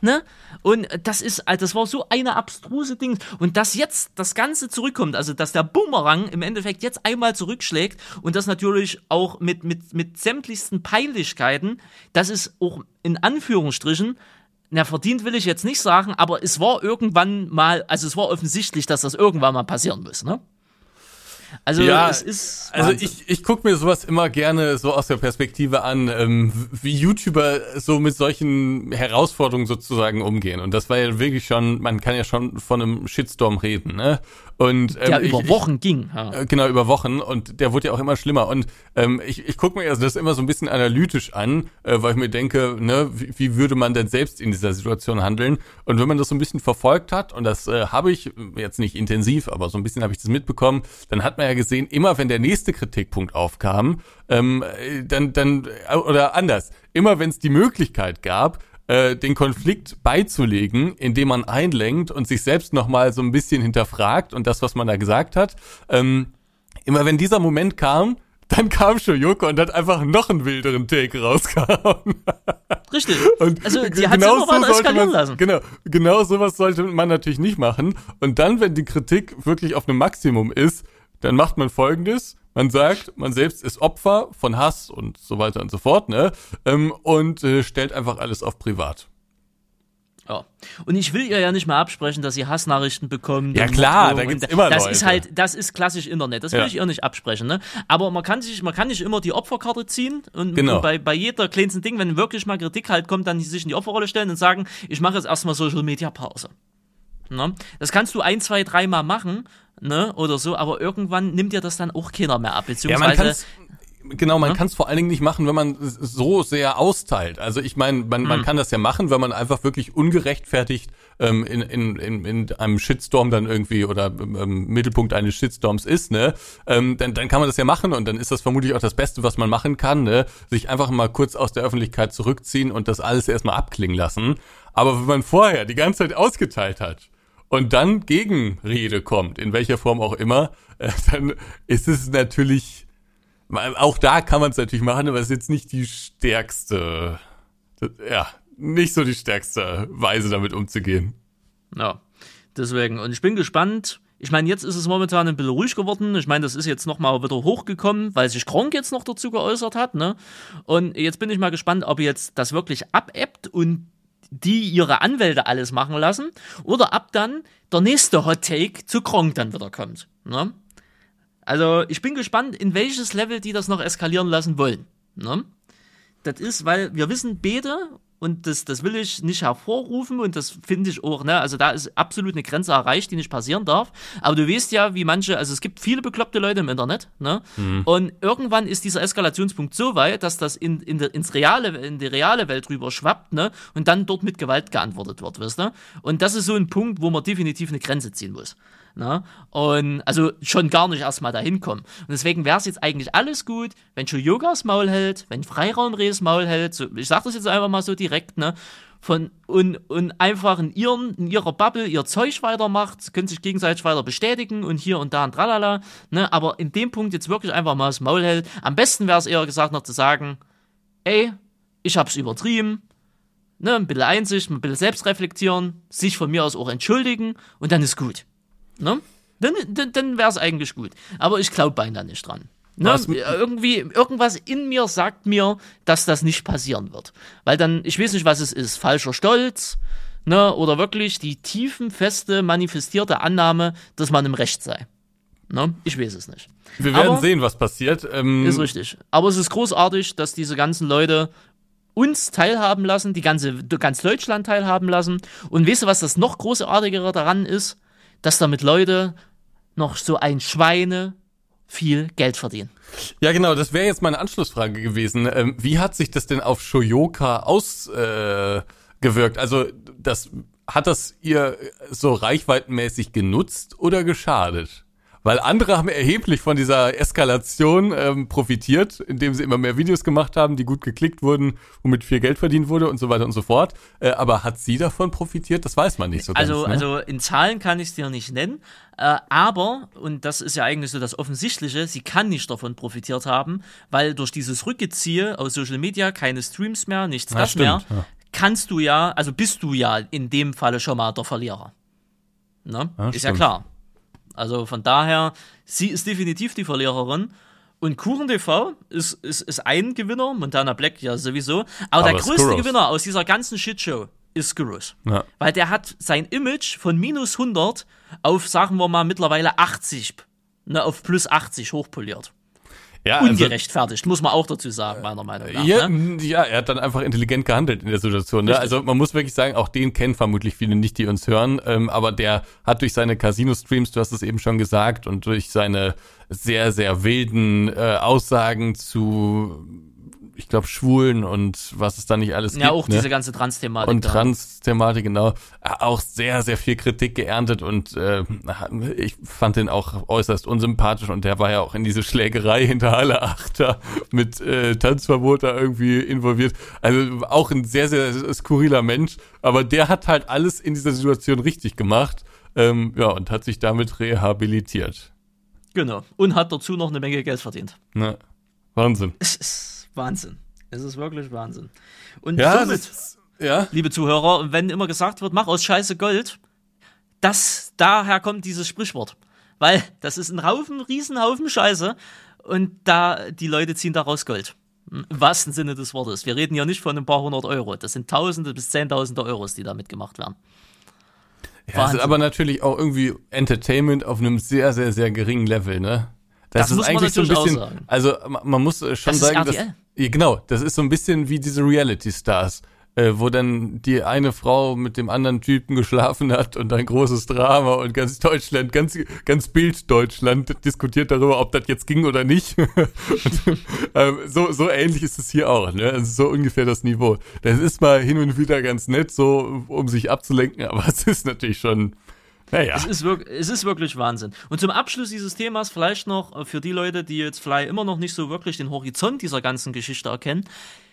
Ne? Und das ist, also das war so eine abstruse Ding. Und dass jetzt das Ganze zurückkommt, also dass der Bumerang im Endeffekt jetzt einmal zurückschlägt und das natürlich auch mit, mit, mit sämtlichsten Peinlichkeiten, das ist auch in Anführungsstrichen, na, verdient will ich jetzt nicht sagen, aber es war irgendwann mal, also es war offensichtlich, dass das irgendwann mal passieren muss, ne? Also Ja, es ist. Also Wahnsinn. ich, ich gucke mir sowas immer gerne so aus der Perspektive an, ähm, wie YouTuber so mit solchen Herausforderungen sozusagen umgehen. Und das war ja wirklich schon, man kann ja schon von einem Shitstorm reden, ne? Und ähm, der ich, über ich, Wochen ging. Ja. Äh, Genau, über Wochen und der wurde ja auch immer schlimmer. Und ähm, ich, ich gucke mir also das immer so ein bisschen analytisch an, äh, weil ich mir denke, ne, wie, wie würde man denn selbst in dieser Situation handeln? Und wenn man das so ein bisschen verfolgt hat, und das äh, habe ich jetzt nicht intensiv, aber so ein bisschen habe ich das mitbekommen, dann hat man ja gesehen, immer wenn der nächste Kritikpunkt aufkam, ähm, äh, dann, dann, äh, oder anders, immer wenn es die Möglichkeit gab, äh, den Konflikt beizulegen, indem man einlenkt und sich selbst nochmal so ein bisschen hinterfragt und das, was man da gesagt hat. Ähm, immer wenn dieser Moment kam, dann kam Shoyoko und hat einfach noch einen wilderen Take rausgehauen. Richtig. Und Also, die g- hat's immer weiter sollte eskalieren man, lassen. Genau, genau sowas sollte man natürlich nicht machen. Und dann, wenn die Kritik wirklich auf einem Maximum ist, dann macht man folgendes. Man sagt, man selbst ist Opfer von Hass und so weiter und so fort, ne? Ähm, und äh, stellt einfach alles auf privat. Ja. Und ich will ihr ja nicht mal absprechen, dass sie Hassnachrichten bekommt. Ja, klar, da gibt's immer Das Leute. ist halt, das ist klassisch Internet. Das will Ja. ich ihr nicht absprechen, ne? Aber man kann sich, man kann nicht immer die Opferkarte ziehen und, Genau. und bei, bei jeder kleinsten Ding, wenn wirklich mal Kritik halt kommt, dann sich in die Opferrolle stellen und sagen, ich mache jetzt erstmal Social Media Pause. Ne? Das kannst du ein, zwei, dreimal machen, ne, oder so, aber irgendwann nimmt dir das dann auch keiner mehr ab, Ja, beziehungsweise. kann's, genau, man kann es vor allen Dingen nicht machen, wenn man so sehr austeilt. Also ich meine, man, man kann das ja machen, wenn man einfach wirklich ungerechtfertigt ähm, in, in, in, in einem Shitstorm dann irgendwie oder ähm, Mittelpunkt eines Shitstorms ist, ne? Ähm, dann, dann kann man das ja machen und dann ist das vermutlich auch das Beste, was man machen kann, ne? Sich einfach mal kurz aus der Öffentlichkeit zurückziehen und das alles erstmal abklingen lassen. Aber wenn man vorher die ganze Zeit ausgeteilt hat und dann Gegenrede kommt, in welcher Form auch immer, äh, dann ist es natürlich Auch da kann man es natürlich machen, aber es ist jetzt nicht die stärkste, ja, nicht so die stärkste Weise, damit umzugehen. Ja, deswegen. Und ich bin gespannt. Ich meine, jetzt ist es momentan ein bisschen ruhig geworden. Ich meine, das ist jetzt nochmal wieder hochgekommen, weil sich Gronk jetzt noch dazu geäußert hat. Ne? Und jetzt bin ich mal gespannt, ob jetzt das wirklich abebbt und die ihre Anwälte alles machen lassen oder ab dann der nächste Hot Take zu Gronk dann wieder kommt. Ne? Also ich bin gespannt, in welches Level die das noch eskalieren lassen wollen. Ne? Das ist, weil wir wissen beide, und das, das will ich nicht hervorrufen und das finde ich auch, ne, also da ist absolut eine Grenze erreicht, die nicht passieren darf. Aber du weißt ja, wie manche, also es gibt viele bekloppte Leute im Internet, ne? Mhm. Und irgendwann ist dieser Eskalationspunkt so weit, dass das in, in, ins reale, in die reale Welt rüber schwappt, ne? Und dann dort mit Gewalt geantwortet wird, weißt du? Und das ist so ein Punkt, wo man definitiv eine Grenze ziehen muss. Ne? Und also schon gar nicht erstmal dahin kommen. Und deswegen wäre es jetzt eigentlich alles gut, wenn Yogas Maul hält, wenn Freiraum Rehs Maul hält, so, ich sag das jetzt einfach mal so direkt, ne? Von, und, und einfach in, ihren, in ihrer Bubble ihr Zeug weitermacht, können sich gegenseitig weiter bestätigen und hier und da und tralala, ne? Aber in dem Punkt jetzt wirklich einfach mal das Maul hält. Am besten wäre es eher gesagt noch zu sagen, ey, ich hab's übertrieben, ne, ein bisschen Einsicht, ein bisschen selbst reflektieren, sich von mir aus auch entschuldigen und dann ist gut. Ne? Dann, dann, dann wäre es eigentlich gut. Aber ich glaube beinahe nicht dran. Ne? Irgendwie, irgendwas in mir sagt mir, dass das nicht passieren wird. Weil dann, ich weiß nicht, was es ist. Falscher Stolz, ne? Oder wirklich die tiefenfeste, manifestierte Annahme, dass man im Recht sei. Ne? Ich weiß es nicht. Wir werden Aber, sehen, was passiert. Ähm ist richtig. Aber es ist großartig, dass diese ganzen Leute uns teilhaben lassen, die ganze, ganz Deutschland teilhaben lassen. Und weißt du, was das noch großartigere daran ist? Dass damit Leute noch so ein Schweine viel Geld verdienen. Ja, genau, das wäre jetzt meine Anschlussfrage gewesen. Ähm, wie hat sich das denn auf Shoyoka ausgewirkt? Äh, also, das, hat das ihr so reichweitenmäßig genutzt oder geschadet? Weil andere haben erheblich von dieser Eskalation ähm, profitiert, indem sie immer mehr Videos gemacht haben, die gut geklickt wurden, womit viel Geld verdient wurde und so weiter und so fort. Äh, aber hat sie davon profitiert? Das weiß man nicht so also, ganz. Ne? Also in Zahlen kann ich es dir nicht nennen, äh, aber, und das ist ja eigentlich so das Offensichtliche, sie kann nicht davon profitiert haben, weil durch dieses Rückgeziehe aus Social Media keine Streams mehr, nichts ja, das stimmt, mehr, ja. kannst du ja, also bist du ja in dem Falle schon mal der Verlierer. Ne? Ja, ist stimmt. ja klar. Also von daher, sie ist definitiv die Verliererin. Und Kuchen TV ist, ist, ist ein Gewinner, Montana Black ja sowieso. Aber, Aber der größte Skuros. Gewinner aus dieser ganzen Shitshow ist Skurrus. Ja. Weil der hat sein Image von minus 100 auf, sagen wir mal, mittlerweile 80, ne, auf plus 80 hochpoliert. Ja, also Ungerechtfertigt, also, muss man auch dazu sagen, meiner Meinung nach. Ja, ne? ja, er hat dann einfach intelligent gehandelt in der Situation. Ne? Also man muss wirklich sagen, auch den kennen vermutlich viele nicht, die uns hören, ähm, aber der hat durch seine Casino-Streams, du hast es eben schon gesagt, und durch seine sehr, sehr wilden äh, Aussagen zu ich glaube, Schwulen und was es da nicht alles ja, gibt. Ja, auch ne? diese ganze Trans-Thematik. Und Trans-Thematik, genau. Auch sehr, sehr viel Kritik geerntet und äh, ich fand den auch äußerst unsympathisch und der war ja auch in diese Schlägerei hinter Halle Achter mit äh, Tanzverbot da irgendwie involviert. Also auch ein sehr, sehr skurriler Mensch, aber der hat halt alles in dieser Situation richtig gemacht. Ähm, ja, und hat sich damit rehabilitiert. Genau. Und hat dazu noch eine Menge Geld verdient. Na, Wahnsinn. Wahnsinn. Es ist wirklich Wahnsinn. Und ja, somit, ist, ja. liebe Zuhörer, wenn immer gesagt wird, mach aus Scheiße Gold, das, daher kommt dieses Sprichwort. Weil das ist ein Haufen, Riesenhaufen Scheiße und da, die Leute ziehen daraus Gold. Im wahrsten Sinne des Wortes. Wir reden ja nicht von ein paar hundert Euro. Das sind Tausende bis Zehntausende Euros, die damit gemacht werden. Ja, das ist aber natürlich auch irgendwie Entertainment auf einem sehr, sehr, sehr geringen Level, ne? Das, das ist eigentlich so ein bisschen, also man muss schon das sagen, dass, genau, das ist so ein bisschen wie diese Reality Stars, äh, wo dann die eine Frau mit dem anderen Typen geschlafen hat und ein großes Drama und ganz Deutschland, ganz ganz Bild Deutschland diskutiert darüber, ob das jetzt ging oder nicht. und, ähm, so so ähnlich ist es hier auch, ne? Also so ungefähr das Niveau. Das ist mal hin und wieder ganz nett, so um sich abzulenken, aber es ist natürlich schon ja, Es, ist wirklich, es ist wirklich Wahnsinn. Und zum Abschluss dieses Themas vielleicht noch äh, für die Leute, die jetzt vielleicht immer noch nicht so wirklich den Horizont dieser ganzen Geschichte erkennen.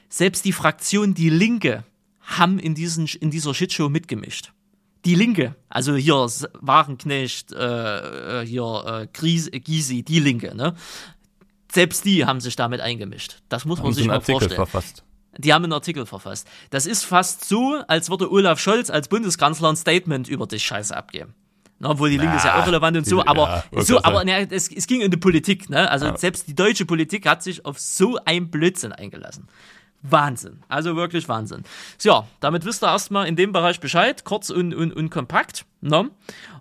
Selbst die Fraktion Die Linke haben in, diesen, in dieser Shitshow mitgemischt. Die Linke, also hier Warenknecht, äh, äh hier äh, Gysi, Die Linke, ne? selbst die haben sich damit eingemischt. Das muss man Haben sich sie einen mal Artikel vorstellen. verfasst. Die haben einen Artikel verfasst. Das ist fast so, als würde Olaf Scholz als Bundeskanzler ein Statement über die Scheiße abgeben. Na, obwohl die Linke ist ja auch relevant und so, die- aber ja, so, aber ne, es, es ging in die Politik, ne? Also selbst die deutsche Politik hat sich auf so ein Blödsinn eingelassen. Wahnsinn. Also wirklich Wahnsinn. So, ja, damit wisst ihr erstmal in dem Bereich Bescheid, kurz und, und, und kompakt. Ne?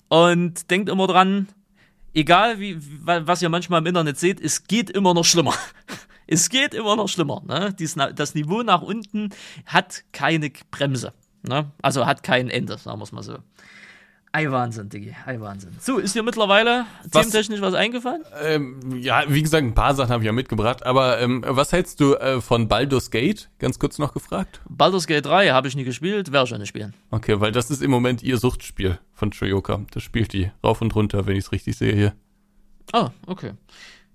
Und denkt immer dran, egal wie, wa- was ihr manchmal im Internet seht, es geht immer noch schlimmer. Es geht immer noch schlimmer. Ne? Dies, das Niveau nach unten hat keine Bremse. Ne? Also hat kein Ende, sagen wir es mal so. Ei Wahnsinn, Diggi, ei Wahnsinn. So, ist dir mittlerweile Was- thementechnisch was eingefallen? Ähm, ja, wie gesagt, ein paar Sachen habe ich ja mitgebracht. Aber ähm, was hältst du äh, von Baldur's Gate? Ganz kurz noch gefragt. Baldur's Gate 3 habe ich nie gespielt, werde ich auch nicht spielen. Okay, weil das ist im Moment ihr Suchtspiel von Shoyoka. Das spielt die rauf und runter, wenn ich es richtig sehe hier. Ah, okay.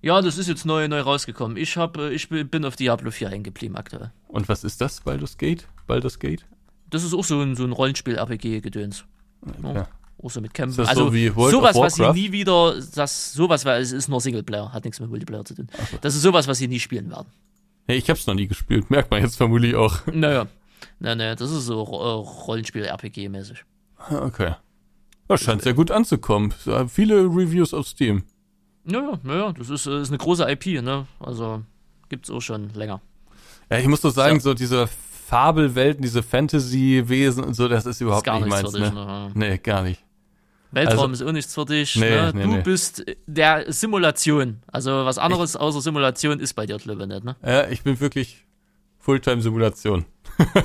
Ja, das ist jetzt neu, neu rausgekommen. Ich, hab, äh, ich bin auf Diablo 4 hängen geblieben aktuell. Und was ist das, Baldur's Gate? Baldur's Gate? Das ist auch so ein, so ein Rollenspiel-RPG-Gedöns. Ja. Ja. Auch so mit Kämpfen. Also so wie World sowas, was sie nie wieder, das, sowas, weil es ist nur Singleplayer, hat nichts mit Multiplayer zu tun. Das ist sowas, was sie nie spielen werden. Ja, ich hab's noch nie gespielt. Merkt man jetzt vermutlich auch. Naja. Naja, naja, das ist so äh, Rollenspiel-RPG-mäßig. Ah, Okay. Das scheint sehr gut anzukommen. Viele Reviews auf Steam. Naja, naja, das ist, äh, ist eine große IP, ne? Also gibt's auch schon länger. Ja, ich muss doch sagen, Ja. so diese Fabelwelten, diese Fantasy-Wesen und so, das ist überhaupt Ist gar nicht meins, ne? ne? Nee, gar nicht. Weltraum Also- ist auch nichts für dich. Nee, ne? nee, du nee. bist der Simulation. Also was anderes außer Simulation ist bei dir, glaube ich, nicht, ne? Ja, ich bin wirklich Fulltime-Simulation.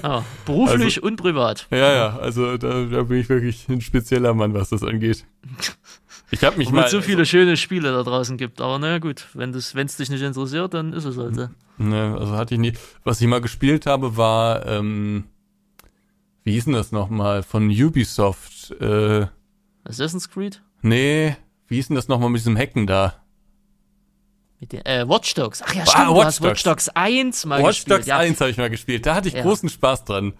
Ah, beruflich Also- und privat. Ja, ja, also da, da bin ich wirklich ein spezieller Mann, was das angeht. Ich habe mich Obwohl mal es so viele schöne Spiele da draußen gibt. Aber naja, gut, wenn es dich nicht interessiert, dann ist es halt so. Ne, also hatte ich nie. Was ich mal gespielt habe, war, ähm, wie hieß denn das nochmal? Von Ubisoft. Äh, Assassin's Creed? nee, wie hieß denn das nochmal mit diesem Hacken da? Mit den, äh, Watch Dogs. Ach ja, Ah, stimmt, du Watch hast Watch Dogs 1 mal Watch gespielt. Dogs ja. 1 habe ich mal gespielt. Da hatte ich Ja. großen Spaß dran.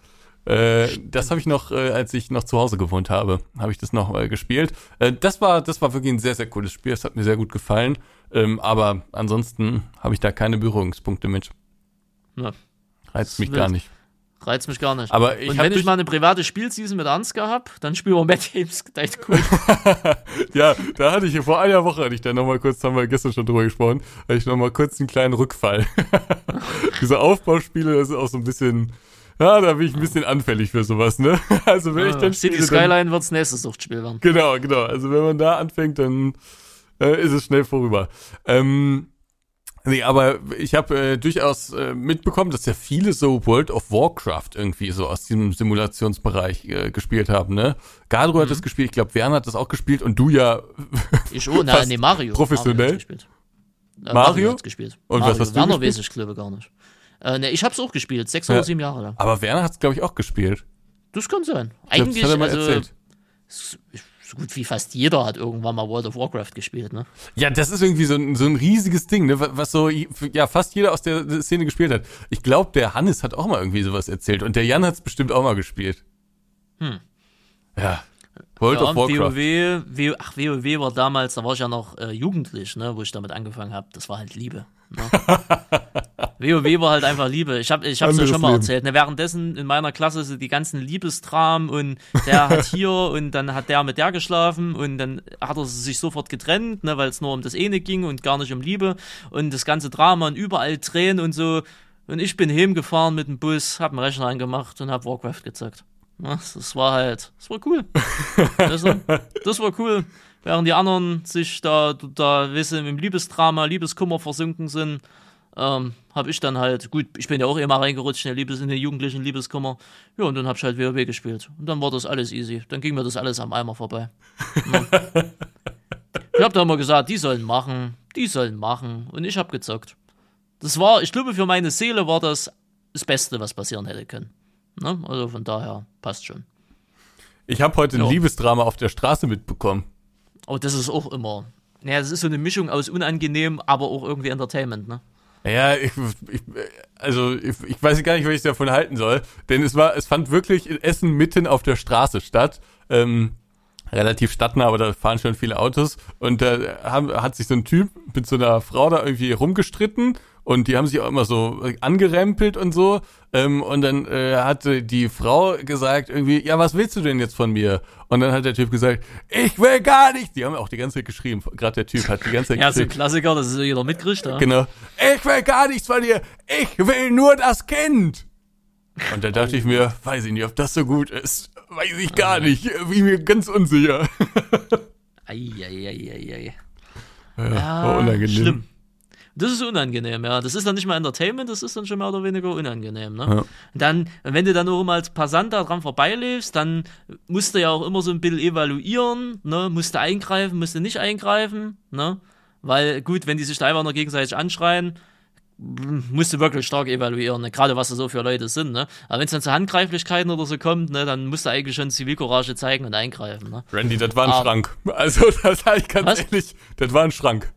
Äh, das habe ich noch, äh, als ich noch zu Hause gewohnt habe, habe ich das noch äh, gespielt. Das war, das war wirklich ein sehr, sehr cooles Spiel. Das hat mir sehr gut gefallen. Ähm, aber ansonsten habe ich da keine Berührungspunkte mit. Ja, Reizt mich wild. gar nicht. Reizt mich gar nicht. Aber ich Und wenn ich mal eine private Spielseason mit Ansgar hab, dann spielen wir Mad Games. Ist cool. Ja, da hatte ich vor einer Woche, hatte ich da nochmal kurz, haben wir gestern schon drüber gesprochen, hatte ich nochmal kurz einen kleinen Rückfall. Diese Aufbauspiele, das ist auch so ein bisschen, ja, da bin ich ein bisschen anfällig für sowas, ne? Also wenn ich dann City spiele, Skyline wird's nächstes Suchtspiel werden. Genau, genau. Also wenn man da anfängt, dann äh, ist es schnell vorüber. Ähm, nee, aber ich habe äh, durchaus äh, mitbekommen, dass ja viele so World of Warcraft irgendwie so aus diesem Simulationsbereich äh, gespielt haben, ne? Gadro Mhm. hat das gespielt, ich glaube, Werner hat das auch gespielt und du ja Ich oh, Fast nee, Mario. professionell? Mario hat's. Äh, Mario? hat's gespielt. Und Mario. was hast du Werner gespielt? weiß ich glaube gar nicht. Äh, ne, ich hab's auch gespielt, sechs Ja. oder sieben Jahre lang. Aber Werner hat es, glaube ich, auch gespielt. Das kann sein. Ich glaub, Eigentlich, das hat er mal also, erzählt. s- so gut wie fast jeder hat irgendwann mal World of Warcraft gespielt, ne? Ja, das ist irgendwie so ein, so ein riesiges Ding, ne, wa- was so ja fast jeder aus der Szene gespielt hat. Ich glaube, der Hannes hat auch mal irgendwie sowas erzählt und der Jan hat es bestimmt auch mal gespielt. Hm. Ja. World ja, of Warcraft. WoW, WoW, ach, WoW war damals, da war ich ja noch äh, jugendlich, ne, wo ich damit angefangen habe. Das war halt Liebe. Ne? WoW war halt einfach Liebe. Ich habe ich hab's ja schon mal Leben. erzählt. Ne, währenddessen in meiner Klasse so die ganzen Liebestramen und der hat hier und dann hat der mit der geschlafen und dann hat er sich sofort getrennt, ne, weil es nur um das eine ging und gar nicht um Liebe und das ganze Drama und überall Tränen und so. Und ich bin heimgefahren mit dem Bus, hab einen Rechner angemacht und hab Warcraft gezockt. Das war halt, das war cool. Weißt du? Das war cool. Während die anderen sich da, da, weißt du, im Liebesdrama, Liebeskummer versunken sind, ähm, habe ich dann halt, gut, ich bin ja auch immer reingerutscht in den, Liebes, in den jugendlichen Liebeskummer. Ja, und dann hab ich halt WoW gespielt. Und dann war das alles easy. Dann ging mir das alles am Eimer vorbei. Ja. ich hab da immer gesagt, die sollen machen, die sollen machen. Und ich hab gezockt. Das war, ich glaube, für meine Seele war das das Beste, was passieren hätte können. Ne? Also von daher passt schon. Ich habe heute ein Ja. Liebesdrama auf der Straße mitbekommen. Oh, das ist auch immer. Naja, das ist so eine Mischung aus unangenehm, aber auch irgendwie Entertainment, ne? Ja, ich, ich also ich, ich weiß gar nicht, was ich davon halten soll, denn es war, es fand wirklich in Essen mitten auf der Straße statt. Ähm, relativ stadtnah, aber da fahren schon viele Autos. Und da haben, hat sich so ein Typ mit so einer Frau da irgendwie rumgestritten und die haben sich auch immer so angerempelt und so. Ähm, und dann äh, hatte die Frau gesagt irgendwie, ja, was willst du denn jetzt von mir? Und dann hat der Typ gesagt, ich will gar nichts. Die haben auch die ganze Zeit geschrieben. Gerade der Typ hat die ganze Zeit Ja, so ein geschrieben. Klassiker, das ist jeder mitkriegt. Ja. Genau. Ich will gar nichts von dir. Ich will nur das Kind. Und da dachte ich mir, weiß ich nicht, ob das so gut ist. Weiß ich gar nicht. Wie mir ganz unsicher. Eieieiei. Ja, Ja, war unangenehm. Schlimm. Das ist unangenehm, ja. Das ist dann nicht mal Entertainment, das ist dann schon mehr oder weniger unangenehm, ne? Ja. Dann, wenn du dann auch immer als Passant da dran vorbeiläufst, dann musst du ja auch immer so ein bisschen evaluieren, ne? Musst du eingreifen, musst du nicht eingreifen, ne? Weil, gut, wenn die sich da einfach nur gegenseitig anschreien, musst du wirklich stark evaluieren, ne? gerade was das so für Leute sind. Ne? Aber wenn es dann zu Handgreiflichkeiten oder so kommt, ne, dann musst du eigentlich schon Zivilcourage zeigen und eingreifen. Ne? Randy, das war ein Ah. Schrank. Also, das sage ich ganz Was? ehrlich, das war ein Schrank.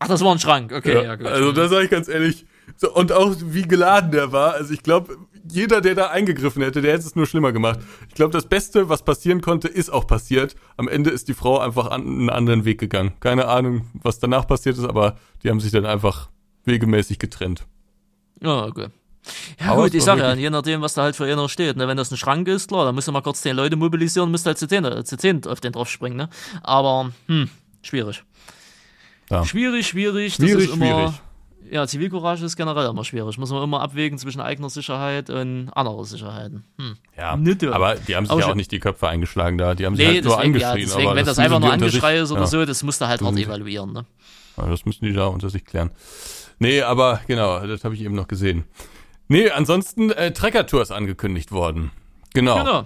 Ach, das war ein Schrank, okay, ja, Ja, gut. also, das sage ich ganz ehrlich. So, und auch wie geladen der war. Also, ich glaube, jeder, der da eingegriffen hätte, der hätte es nur schlimmer gemacht. Ich glaube, das Beste, was passieren konnte, ist auch passiert. Am Ende ist die Frau einfach an einen anderen Weg gegangen. Keine Ahnung, was danach passiert ist, aber die haben sich dann einfach wegemäßig getrennt. Ja, okay. Ja Aber gut, ich sag ja, je nachdem, was da halt für einer steht. Ne? Wenn das ein Schrank ist, klar, dann musst du mal kurz zehn Leute mobilisieren, musst halt zu zehn, zu zehn auf den drauf springen. Ne? Aber, hm, schwierig. Ja. Schwierig, schwierig. Schwierig, das ist immer, schwierig. Ja, Zivilcourage ist generell immer schwierig. Muss man immer abwägen zwischen eigener Sicherheit und anderer Sicherheiten. Hm. Ja, dumm. aber die haben sich Aber ja auch nicht die Köpfe eingeschlagen da. Die haben sich Nee, halt nur deswegen, ja, angeschrien. deswegen aber wenn das, müssen einfach nur Angeschrei ist oder ja. so, das musst du halt hart Mhm. evaluieren. Ne? Das müssen die da unter sich klären. Nee, aber genau, das habe ich eben noch gesehen. Nee, ansonsten äh, Trekker-Tour ist angekündigt worden. Genau. Genau.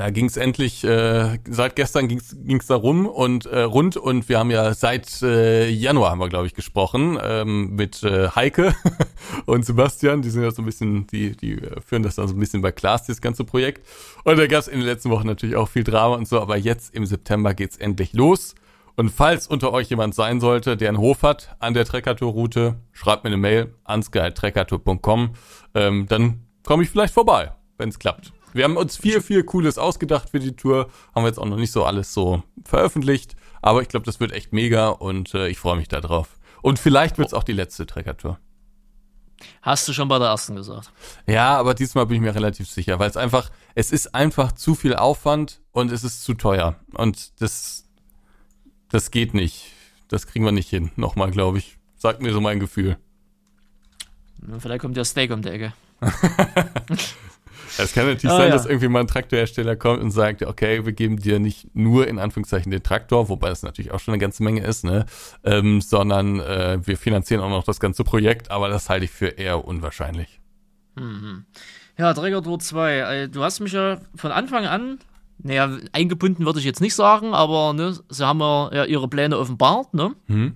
Da ging es endlich, äh, seit gestern ging es da rum und äh, rund und wir haben ja seit äh, Januar haben wir, glaube ich, gesprochen ähm, mit äh, Heike und Sebastian. Die sind ja so ein bisschen, die, die äh, führen das dann so ein bisschen bei Klaas, das ganze Projekt. Und da gab es in den letzten Wochen natürlich auch viel Drama und so, aber jetzt im September geht's endlich los. Und falls unter euch jemand sein sollte, der einen Hof hat an der Trekkertour-Route, schreibt mir eine Mail, ansky.trekkertour.com, ähm, dann komme ich vielleicht vorbei, wenn es klappt. Wir haben uns viel, viel Cooles ausgedacht für die Tour, haben wir jetzt auch noch nicht so alles so veröffentlicht, aber ich glaube, das wird echt mega und äh, ich freue mich da drauf. Und vielleicht wird's auch die letzte Trekkertour. Hast du schon bei der ersten gesagt. Ja, aber diesmal bin ich mir relativ sicher, weil es einfach, es ist einfach zu viel Aufwand und es ist zu teuer. Und das, das geht nicht. Das kriegen wir nicht hin. Nochmal, glaube ich. Sagt mir so mein Gefühl. Vielleicht kommt ja Steak um die Ecke. Es kann natürlich Ah, sein, ja. dass irgendwie mal ein Traktorhersteller kommt und sagt, okay, wir geben dir nicht nur in Anführungszeichen den Traktor, wobei es natürlich auch schon eine ganze Menge ist, ne, ähm, sondern äh, wir finanzieren auch noch das ganze Projekt, aber das halte ich für eher unwahrscheinlich. Ja, Träger Tour 2. Äh, du hast mich ja von Anfang an, naja, eingebunden würde ich jetzt nicht sagen, aber ne, sie haben ja, ja ihre Pläne offenbart, ne? Hm?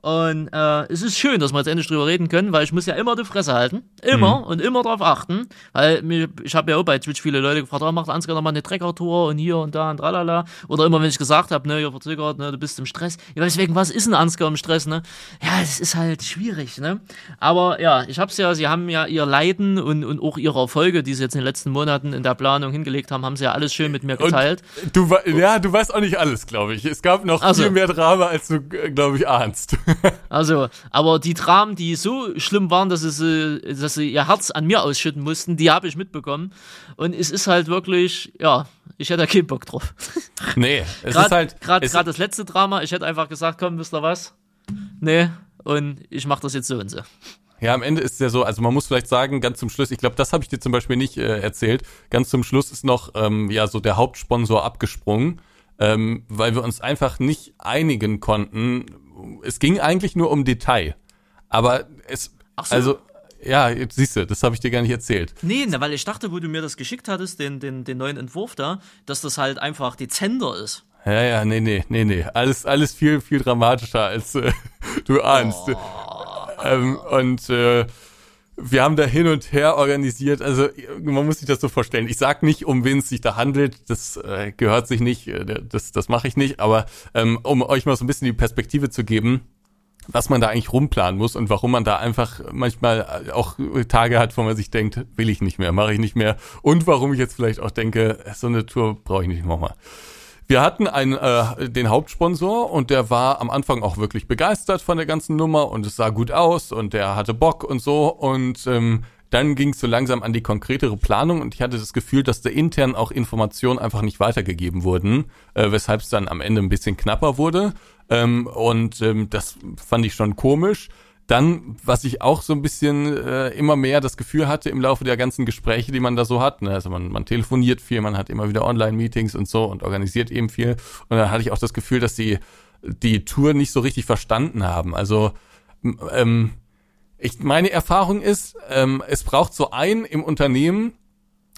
Und äh, es ist schön, dass wir jetzt endlich drüber reden können, weil ich muss ja immer die Fresse halten. Immer und immer drauf achten. Weil mir, ich habe ja auch bei Twitch viele Leute gefragt, oh, macht Ansgar noch mal eine Trecker-Tour und hier und da und tralala. Oder immer, wenn ich gesagt habe, ne, ihr verzögert, ne, du bist im Stress. Ja, deswegen, was ist ein Ansgar im Stress, ne? Ja, es ist halt schwierig, ne? Aber ja, ich hab's ja, sie haben ja ihr Leiden und, und auch ihre Erfolge, die sie jetzt in den letzten Monaten in der Planung hingelegt haben, haben sie ja alles schön mit mir geteilt. Und du, ja, du weißt auch nicht alles, glaube ich. Es gab noch Ach so. viel mehr Drama, als du, glaube ich, ahnst. Also, aber die Dramen, die so schlimm waren, dass sie, dass sie ihr Herz an mir ausschütten mussten, die habe ich mitbekommen. Und es ist halt wirklich, ja, ich hätte da keinen Bock drauf. nee, es ist Gerade halt. gerade das letzte Drama, ich hätte einfach gesagt, komm, wisst ihr was? Nee, und ich mache das jetzt so und so. Ja, am Ende ist es ja so, also man muss vielleicht sagen, ganz zum Schluss, ich glaube, das habe ich dir zum Beispiel nicht äh, erzählt, ganz zum Schluss ist noch ähm, ja so der Hauptsponsor abgesprungen, ähm, weil wir uns einfach nicht einigen konnten. Es ging eigentlich nur um Detail, aber es, Ach so. also, ja, jetzt siehst du, das habe ich dir gar nicht erzählt. Nee, na, weil ich dachte, wo du mir das geschickt hattest, den, den, den neuen Entwurf da, dass das halt einfach dezenter ist. Ja, ja, nee, nee, nee, nee, alles, alles viel, viel dramatischer, als äh, du ahnst. Ähm, und äh, wir haben da hin und her organisiert. Also man muss sich das so vorstellen. Ich sag nicht, um wen es sich da handelt. Das äh, gehört sich nicht. äh, Das, das mache ich nicht. Aber ähm, um euch mal so ein bisschen die Perspektive zu geben, was man da eigentlich rumplanen muss und warum man da einfach manchmal auch Tage hat, wo man sich denkt, will ich nicht mehr, mache ich nicht mehr. Und warum ich jetzt vielleicht auch denke, so eine Tour brauche ich nicht nochmal. Wir hatten einen, äh, den Hauptsponsor und der war am Anfang auch wirklich begeistert von der ganzen Nummer und es sah gut aus und der hatte Bock und so und ähm, dann ging es so langsam an die konkretere Planung und ich hatte das Gefühl, dass da intern auch Informationen einfach nicht weitergegeben wurden, äh, weshalb es dann am Ende ein bisschen knapper wurde. Ähm, und ähm, das fand ich schon komisch. Dann, was ich auch so ein bisschen äh, immer mehr das Gefühl hatte im Laufe der ganzen Gespräche, die man da so hat, ne? also man, man telefoniert viel, man hat immer wieder Online-Meetings und so und organisiert eben viel. Und dann hatte ich auch das Gefühl, dass die die Tour nicht so richtig verstanden haben. Also ähm, ich, meine Erfahrung ist, ähm, es braucht so einen im Unternehmen,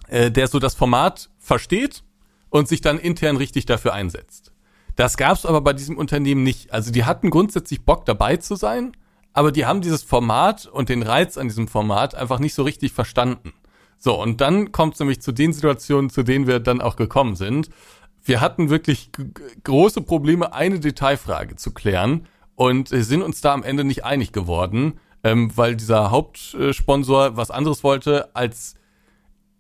äh, der so das Format versteht und sich dann intern richtig dafür einsetzt. Das gab es aber bei diesem Unternehmen nicht. Also die hatten grundsätzlich Bock dabei zu sein, aber die haben dieses Format und den Reiz an diesem Format einfach nicht so richtig verstanden. So, und dann kommt es nämlich zu den Situationen, zu denen wir dann auch gekommen sind. Wir hatten wirklich große Probleme, eine Detailfrage zu klären und sind uns da am Ende nicht einig geworden ähm, weil dieser Hauptsponsor was anderes wollte als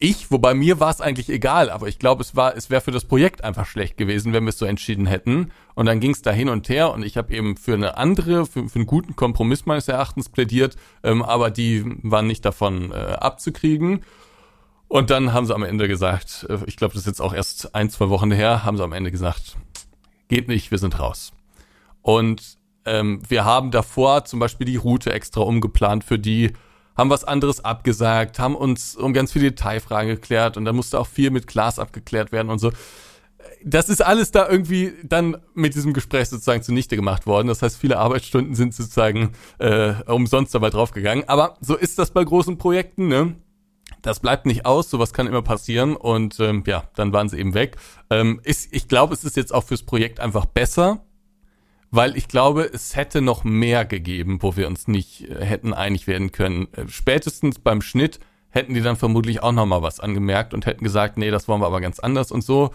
ich, wobei mir war es eigentlich egal, aber ich glaube, es war, es wäre für das Projekt einfach schlecht gewesen, wenn wir es so entschieden hätten. Und dann ging es da hin und her und ich habe eben für eine andere, für, für einen guten Kompromiss meines Erachtens plädiert, ähm, aber die waren nicht davon äh, abzukriegen. Und dann haben sie am Ende gesagt, äh, ich glaube, das ist jetzt auch erst ein, zwei Wochen her, haben sie am Ende gesagt, geht nicht, wir sind raus. Und ähm, wir haben davor zum Beispiel die Route extra umgeplant für die, haben was anderes abgesagt, haben uns um ganz viele Detailfragen geklärt und da musste auch viel mit Glas abgeklärt werden und so. Das ist alles da irgendwie dann mit diesem Gespräch sozusagen zunichte gemacht worden. Das heißt, viele Arbeitsstunden sind sozusagen äh, umsonst dabei draufgegangen. Aber so ist das bei großen Projekten, ne? Das bleibt nicht aus, sowas kann immer passieren und ähm, ja, dann waren sie eben weg. Ähm, ist, ich glaube, es ist jetzt auch fürs Projekt einfach besser, weil ich glaube, es hätte noch mehr gegeben, wo wir uns nicht äh, hätten einig werden können. Äh, spätestens beim Schnitt hätten die dann vermutlich auch noch mal was angemerkt und hätten gesagt, nee, das wollen wir aber ganz anders und so.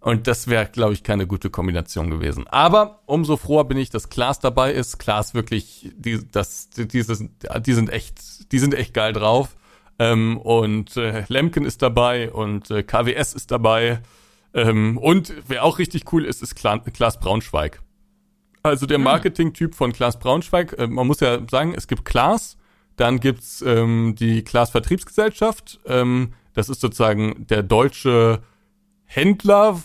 Und das wäre, glaube ich, keine gute Kombination gewesen. Aber umso froher bin ich, dass Klaas dabei ist. Klaas wirklich, die, das, die, dieses, die sind echt, die sind echt geil drauf. Ähm, und äh, Lemken ist dabei und äh, KWS ist dabei. Ähm, und wer auch richtig cool ist, ist Klaas Braunschweig. Also der hm. Marketing-Typ von Klaas Braunschweig, äh, man muss ja sagen, es gibt Klaas, dann gibt's ähm, die Klaas Vertriebsgesellschaft, ähm, das ist sozusagen der deutsche Händler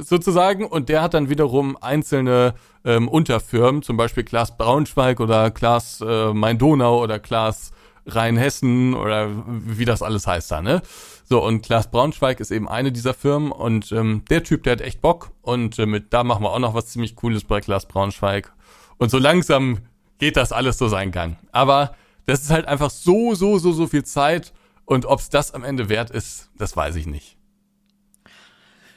sozusagen und der hat dann wiederum einzelne ähm, Unterfirmen, zum Beispiel Klaas Braunschweig oder Klaas äh, Main-Donau oder Klaas Rheinhessen oder wie das alles heißt da, ne? So, und Klaas Braunschweig ist eben eine dieser Firmen und ähm, der Typ, der hat echt Bock und äh, mit da machen wir auch noch was ziemlich Cooles bei Klaas Braunschweig. Und so langsam geht das alles so seinen Gang. Aber das ist halt einfach so, so, so, so viel Zeit und ob's das am Ende wert ist, das weiß ich nicht.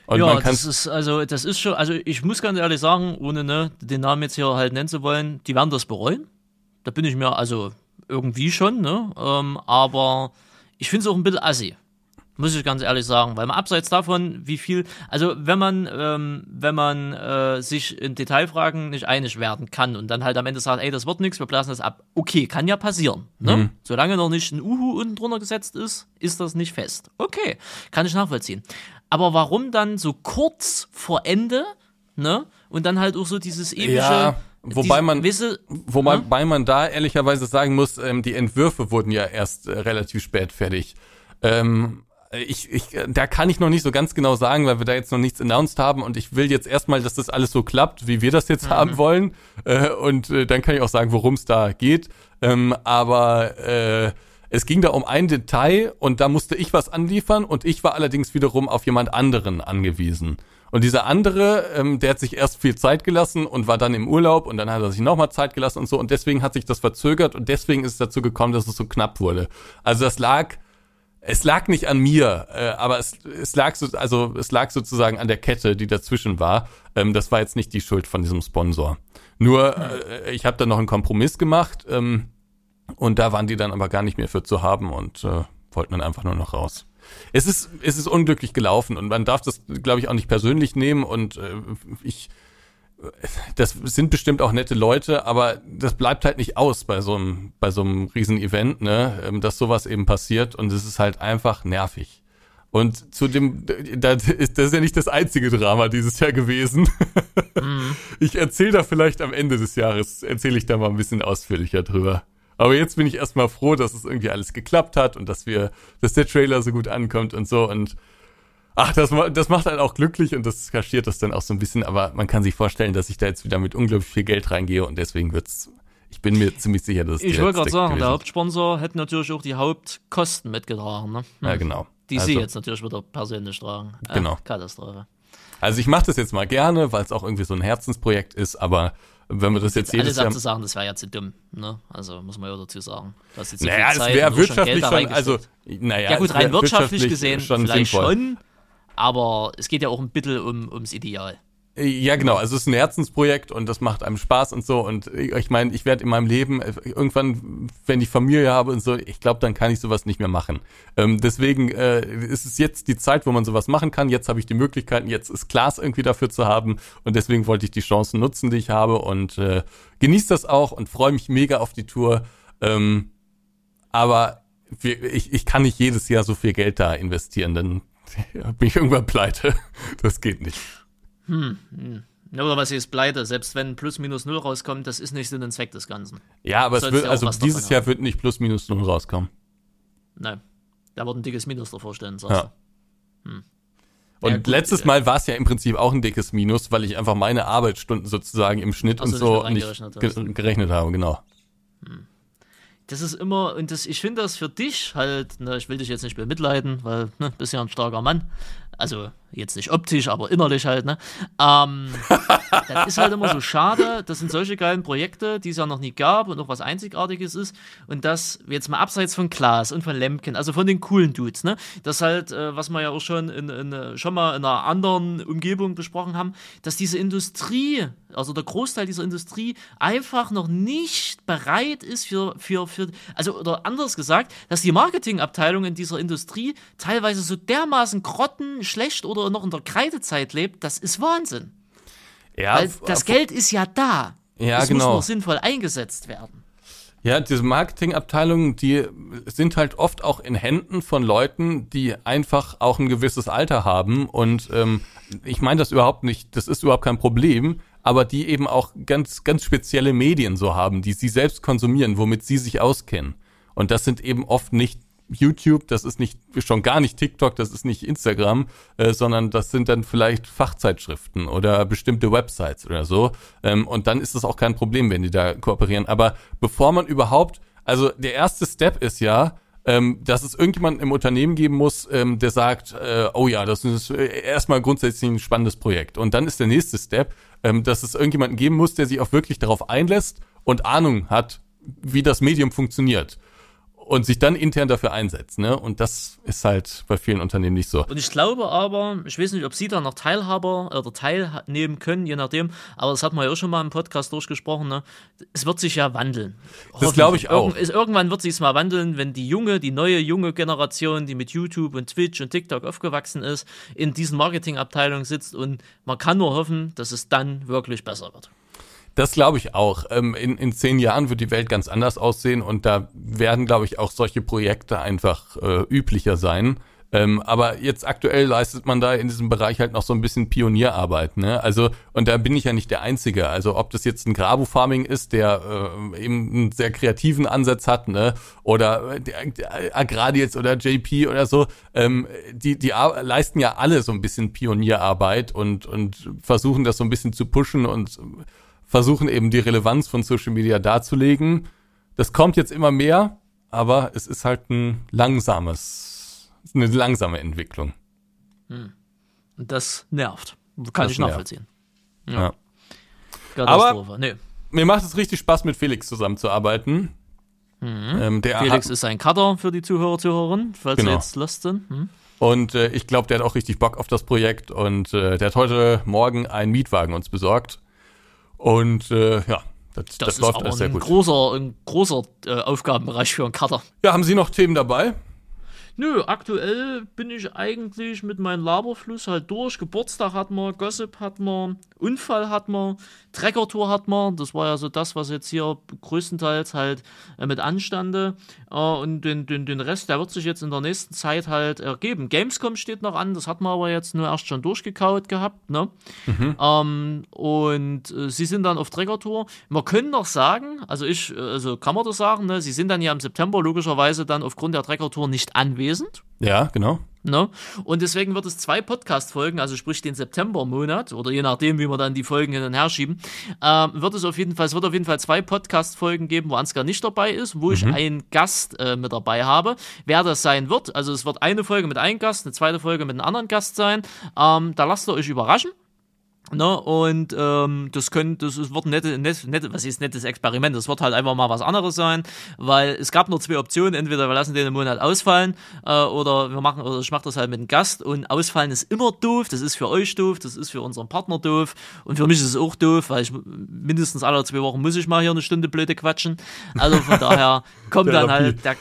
Und ja, das ist also das ist schon, also ich muss ganz ehrlich sagen, ohne ne, den Namen jetzt hier halt nennen zu wollen, die werden das bereuen. Da bin ich mir also irgendwie schon, ne? Ähm, aber ich finde es auch ein bisschen assi. Muss ich ganz ehrlich sagen, weil man abseits davon, wie viel, also wenn man, ähm, wenn man äh, sich in Detailfragen nicht einig werden kann und dann halt am Ende sagt, ey, das wird nichts, wir blasen das ab. Okay, kann ja passieren. Ne? Mhm. Solange noch nicht ein Uhu unten drunter gesetzt ist, ist das nicht fest. Okay, kann ich nachvollziehen. Aber warum dann so kurz vor Ende, ne? Und dann halt auch so dieses ewige. Ja. Wobei man, wisse, wobei ja? man da ehrlicherweise sagen muss, ähm, die Entwürfe wurden ja erst äh, relativ spät fertig. Ähm, ich, ich, da kann ich noch nicht so ganz genau sagen, weil wir da jetzt noch nichts announced haben und ich will jetzt erstmal, dass das alles so klappt, wie wir das jetzt mhm. haben wollen. Äh, und äh, dann kann ich auch sagen, worum es da geht. Ähm, aber äh, es ging da um ein Detail und da musste ich was anliefern und ich war allerdings wiederum auf jemand anderen angewiesen. Und dieser andere, ähm, der hat sich erst viel Zeit gelassen und war dann im Urlaub und dann hat er sich nochmal Zeit gelassen und so und deswegen hat sich das verzögert und deswegen ist es dazu gekommen, dass es so knapp wurde. Also das lag es lag nicht an mir, äh, aber es, es lag so, also es lag sozusagen an der Kette, die dazwischen war. Ähm, das war jetzt nicht die Schuld von diesem Sponsor. Nur äh, ich habe dann noch einen Kompromiss gemacht ähm, und da waren die dann aber gar nicht mehr für zu haben und äh, wollten dann einfach nur noch raus. Es ist es ist unglücklich gelaufen und man darf das, glaube ich, auch nicht persönlich nehmen und äh, ich das sind bestimmt auch nette Leute, aber das bleibt halt nicht aus bei so einem, bei so einem riesen Event, ne, ähm, dass sowas eben passiert und es ist halt einfach nervig. Und zu dem, das ist, das ist ja nicht das einzige Drama dieses Jahr gewesen. Mhm. Ich erzähle da vielleicht am Ende des Jahres, erzähle ich da mal ein bisschen ausführlicher drüber. Aber jetzt bin ich erstmal froh, dass es irgendwie alles geklappt hat und dass wir, dass der Trailer so gut ankommt und so und ach, das, das macht halt auch glücklich und das kaschiert das dann auch so ein bisschen, aber man kann sich vorstellen, dass ich da jetzt wieder mit unglaublich viel Geld reingehe und deswegen wird's ich bin mir ziemlich sicher, dass es Ich wollte gerade sagen, gewesen. der Hauptsponsor hätte natürlich auch die Hauptkosten mitgetragen. Ne? Ja, genau. Die also, sie jetzt natürlich wieder persönlich tragen. Äh, genau. Katastrophe. Also ich mache das jetzt mal gerne, weil es auch irgendwie so ein Herzensprojekt ist, aber wenn wir das jetzt jedes Jahr... zu sagen, das wäre ja zu dumm, ne? Also muss man ja dazu sagen. Das jetzt so naja, es wäre wirtschaftlich schon, schon also, naja, ja gut, rein wirtschaftlich, wirtschaftlich gesehen schon vielleicht sinnvoll. schon, aber es geht ja auch ein bisschen um, ums Ideal. Ja, genau. Also es ist ein Herzensprojekt und das macht einem Spaß und so. Und ich meine, ich werde in meinem Leben äh, irgendwann, wenn ich Familie habe und so, ich glaube, dann kann ich sowas nicht mehr machen. Ähm, deswegen äh, ist es jetzt die Zeit, wo man sowas machen kann. Jetzt habe ich die Möglichkeiten, jetzt ist Klaas irgendwie dafür zu haben. Und deswegen wollte ich die Chancen nutzen, die ich habe und äh, genieße das auch und freue mich mega auf die Tour. Ähm, aber ich, ich kann nicht jedes Jahr so viel Geld da investieren, dann bin ich irgendwann pleite. Das geht nicht. Hm, hm. Oder was ist pleite, selbst wenn plus minus null rauskommt, das ist nicht Sinn und Zweck des Ganzen. Ja, aber es wird, also dieses Jahr wird nicht plus minus null rauskommen. Nein. Da wird ein dickes Minus davor stehen, sagst ja. du. Hm. Und ja, gut, letztes Mal war es ja im Prinzip auch ein dickes Minus, weil ich einfach meine Arbeitsstunden sozusagen im Schnitt und so nicht gerechnet habe, genau. Hm das ist immer, und das, ich finde das für dich halt, ne, ich will dich jetzt nicht bemitleiden, weil, ne, bist ja ein starker Mann. Also jetzt nicht optisch, aber innerlich halt, ne? Ähm, das ist halt immer so schade. Das sind solche geilen Projekte, die es ja noch nie gab und auch was Einzigartiges ist. Und das jetzt mal abseits von Klaas und von Lemken, also von den coolen Dudes, ne? Das halt, äh, was wir ja auch schon in, in, schon mal in einer anderen Umgebung besprochen haben, dass diese Industrie, also der Großteil dieser Industrie einfach noch nicht bereit ist für, für, für also oder anders gesagt, dass die Marketingabteilung in dieser Industrie teilweise so dermaßen grotten schlecht oder noch in der Kreidezeit lebt, das ist Wahnsinn. Ja, Weil das Geld ist ja da. Ja, es genau. muss nur sinnvoll eingesetzt werden. Ja, diese Marketingabteilungen, die sind halt oft auch in Händen von Leuten, die einfach auch ein gewisses Alter haben. Und ähm, ich meine das überhaupt nicht, das ist überhaupt kein Problem, aber die eben auch ganz, ganz spezielle Medien so haben, die sie selbst konsumieren, womit sie sich auskennen. Und das sind eben oft nicht YouTube, das ist nicht schon gar nicht TikTok, das ist nicht Instagram, äh, sondern das sind dann vielleicht Fachzeitschriften oder bestimmte Websites oder so. Ähm, und dann ist es auch kein Problem, wenn die da kooperieren. Aber bevor man überhaupt, also der erste Step ist ja, ähm, dass es irgendjemanden im Unternehmen geben muss, ähm, der sagt, äh, oh ja, das ist äh, erstmal grundsätzlich ein spannendes Projekt. Und dann ist der nächste Step, ähm, dass es irgendjemanden geben muss, der sich auch wirklich darauf einlässt und Ahnung hat, wie das Medium funktioniert und sich dann intern dafür einsetzt. Ne? Und das ist halt bei vielen Unternehmen nicht so. Und ich glaube aber, ich weiß nicht, ob Sie da noch Teilhaber oder teilnehmen können, je nachdem, aber das hat man ja auch schon mal im Podcast durchgesprochen, ne? es wird sich ja wandeln. Das glaube ich auch. Irgend, irgendwann wird sich es mal wandeln, wenn die junge, die neue junge Generation, die mit YouTube und Twitch und TikTok aufgewachsen ist, in diesen Marketingabteilungen sitzt und man kann nur hoffen, dass es dann wirklich besser wird. Das glaube ich auch. Ähm, in, in zehn Jahren wird die Welt ganz anders aussehen und da werden, glaube ich, auch solche Projekte einfach äh, üblicher sein. Ähm, aber jetzt aktuell leistet man da in diesem Bereich halt noch so ein bisschen Pionierarbeit, ne? Also, und da bin ich ja nicht der Einzige. Also, ob das jetzt ein Grabu-Farming ist, der äh, eben einen sehr kreativen Ansatz hat, ne? Oder der, der Agradiets oder JP oder so, ähm, die, die leisten ja alle so ein bisschen Pionierarbeit und, und versuchen das so ein bisschen zu pushen und versuchen eben die Relevanz von Social Media darzulegen. Das kommt jetzt immer mehr, aber es ist halt ein langsames, eine langsame Entwicklung. Hm. Und das nervt. Kann das ich nachvollziehen. Ja. ja. Aber nee. mir macht es richtig Spaß, mit Felix zusammenzuarbeiten. Mhm. Ähm, Felix ist ein Cutter für die Zuhörer, Zuhörerinnen, falls genau. sie jetzt lost sind. Hm. Und äh, ich glaube, der hat auch richtig Bock auf das Projekt und äh, der hat heute Morgen einen Mietwagen uns besorgt. Und äh, ja, das, das, das läuft alles sehr ein gut. Großer, ein großer äh, Aufgabenbereich für einen Cutter. Ja, haben Sie noch Themen dabei? Nö, aktuell bin ich eigentlich mit meinem Laberfluss halt durch. Geburtstag hat man, Gossip hat man, Unfall hat man, Treckertour hat man. Das war ja so das, was jetzt hier größtenteils halt äh, mit anstande. Äh, und den, den, den Rest, der wird sich jetzt in der nächsten Zeit halt ergeben. Gamescom steht noch an, das hat man aber jetzt nur erst schon durchgekaut gehabt. Ne? Mhm. Ähm, und äh, sie sind dann auf Treckertour. Man könnte noch sagen, also ich, äh, also kann man das sagen, ne? sie sind dann ja im September logischerweise dann aufgrund der Treckertour nicht anwesend. Ja, genau. Ne? Und deswegen wird es zwei Podcast-Folgen, also sprich den September-Monat oder je nachdem, wie wir dann die Folgen hin und her schieben, äh, wird es auf jeden Fall, es wird auf jeden Fall zwei Podcast-Folgen geben, wo Ansgar nicht dabei ist, wo mhm. ich einen Gast äh, mit dabei habe. Wer das sein wird, also es wird eine Folge mit einem Gast, eine zweite Folge mit einem anderen Gast sein. Ähm, da lasst ihr euch überraschen. Ne, und ähm, das könnte, das wird ein nette, nett, nett, was ist nettes Experiment. Das wird halt einfach mal was anderes sein, weil es gab nur zwei Optionen. Entweder wir lassen den im Monat ausfallen äh, oder wir machen, oder ich mache das halt mit einem Gast. Und ausfallen ist immer doof. Das ist für euch doof, das ist für unseren Partner doof und für mich ist es auch doof, weil ich mindestens alle zwei Wochen muss ich mal hier eine Stunde blöde quatschen. Also von daher kommt dann halt der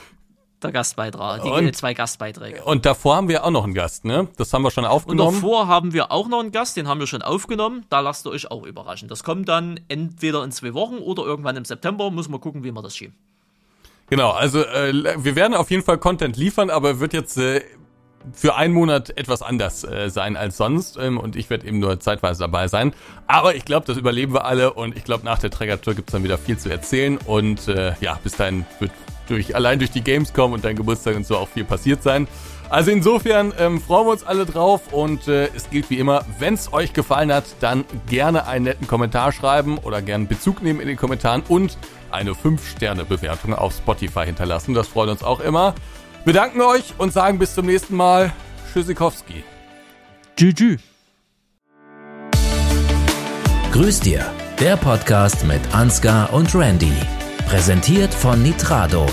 der Gastbeitrag, die und, zwei Gastbeiträge. Und davor haben wir auch noch einen Gast, ne? Das haben wir schon aufgenommen. Und davor haben wir auch noch einen Gast, den haben wir schon aufgenommen. Da lasst ihr euch auch überraschen. Das kommt dann entweder in zwei Wochen oder irgendwann im September. Muss man gucken, wie wir das schieben. Genau, also äh, wir werden auf jeden Fall Content liefern, aber wird jetzt äh, für einen Monat etwas anders äh, sein als sonst ähm, und ich werde eben nur zeitweise dabei sein. Aber ich glaube, das überleben wir alle und ich glaube, nach der Trägertour gibt es dann wieder viel zu erzählen und äh, ja, bis dahin wird durch, allein durch die Gamescom und dein Geburtstag und so auch viel passiert sein. Also insofern ähm, freuen wir uns alle drauf und äh, es gilt wie immer, wenn es euch gefallen hat, dann gerne einen netten Kommentar schreiben oder gerne Bezug nehmen in den Kommentaren und eine 5-Sterne-Bewertung auf Spotify hinterlassen. Das freut uns auch immer. Wir danken euch und sagen bis zum nächsten Mal. Tschüssikowski. Tschüss. Grüß dir, der Podcast mit Ansgar und Randy. Präsentiert von Nitrado.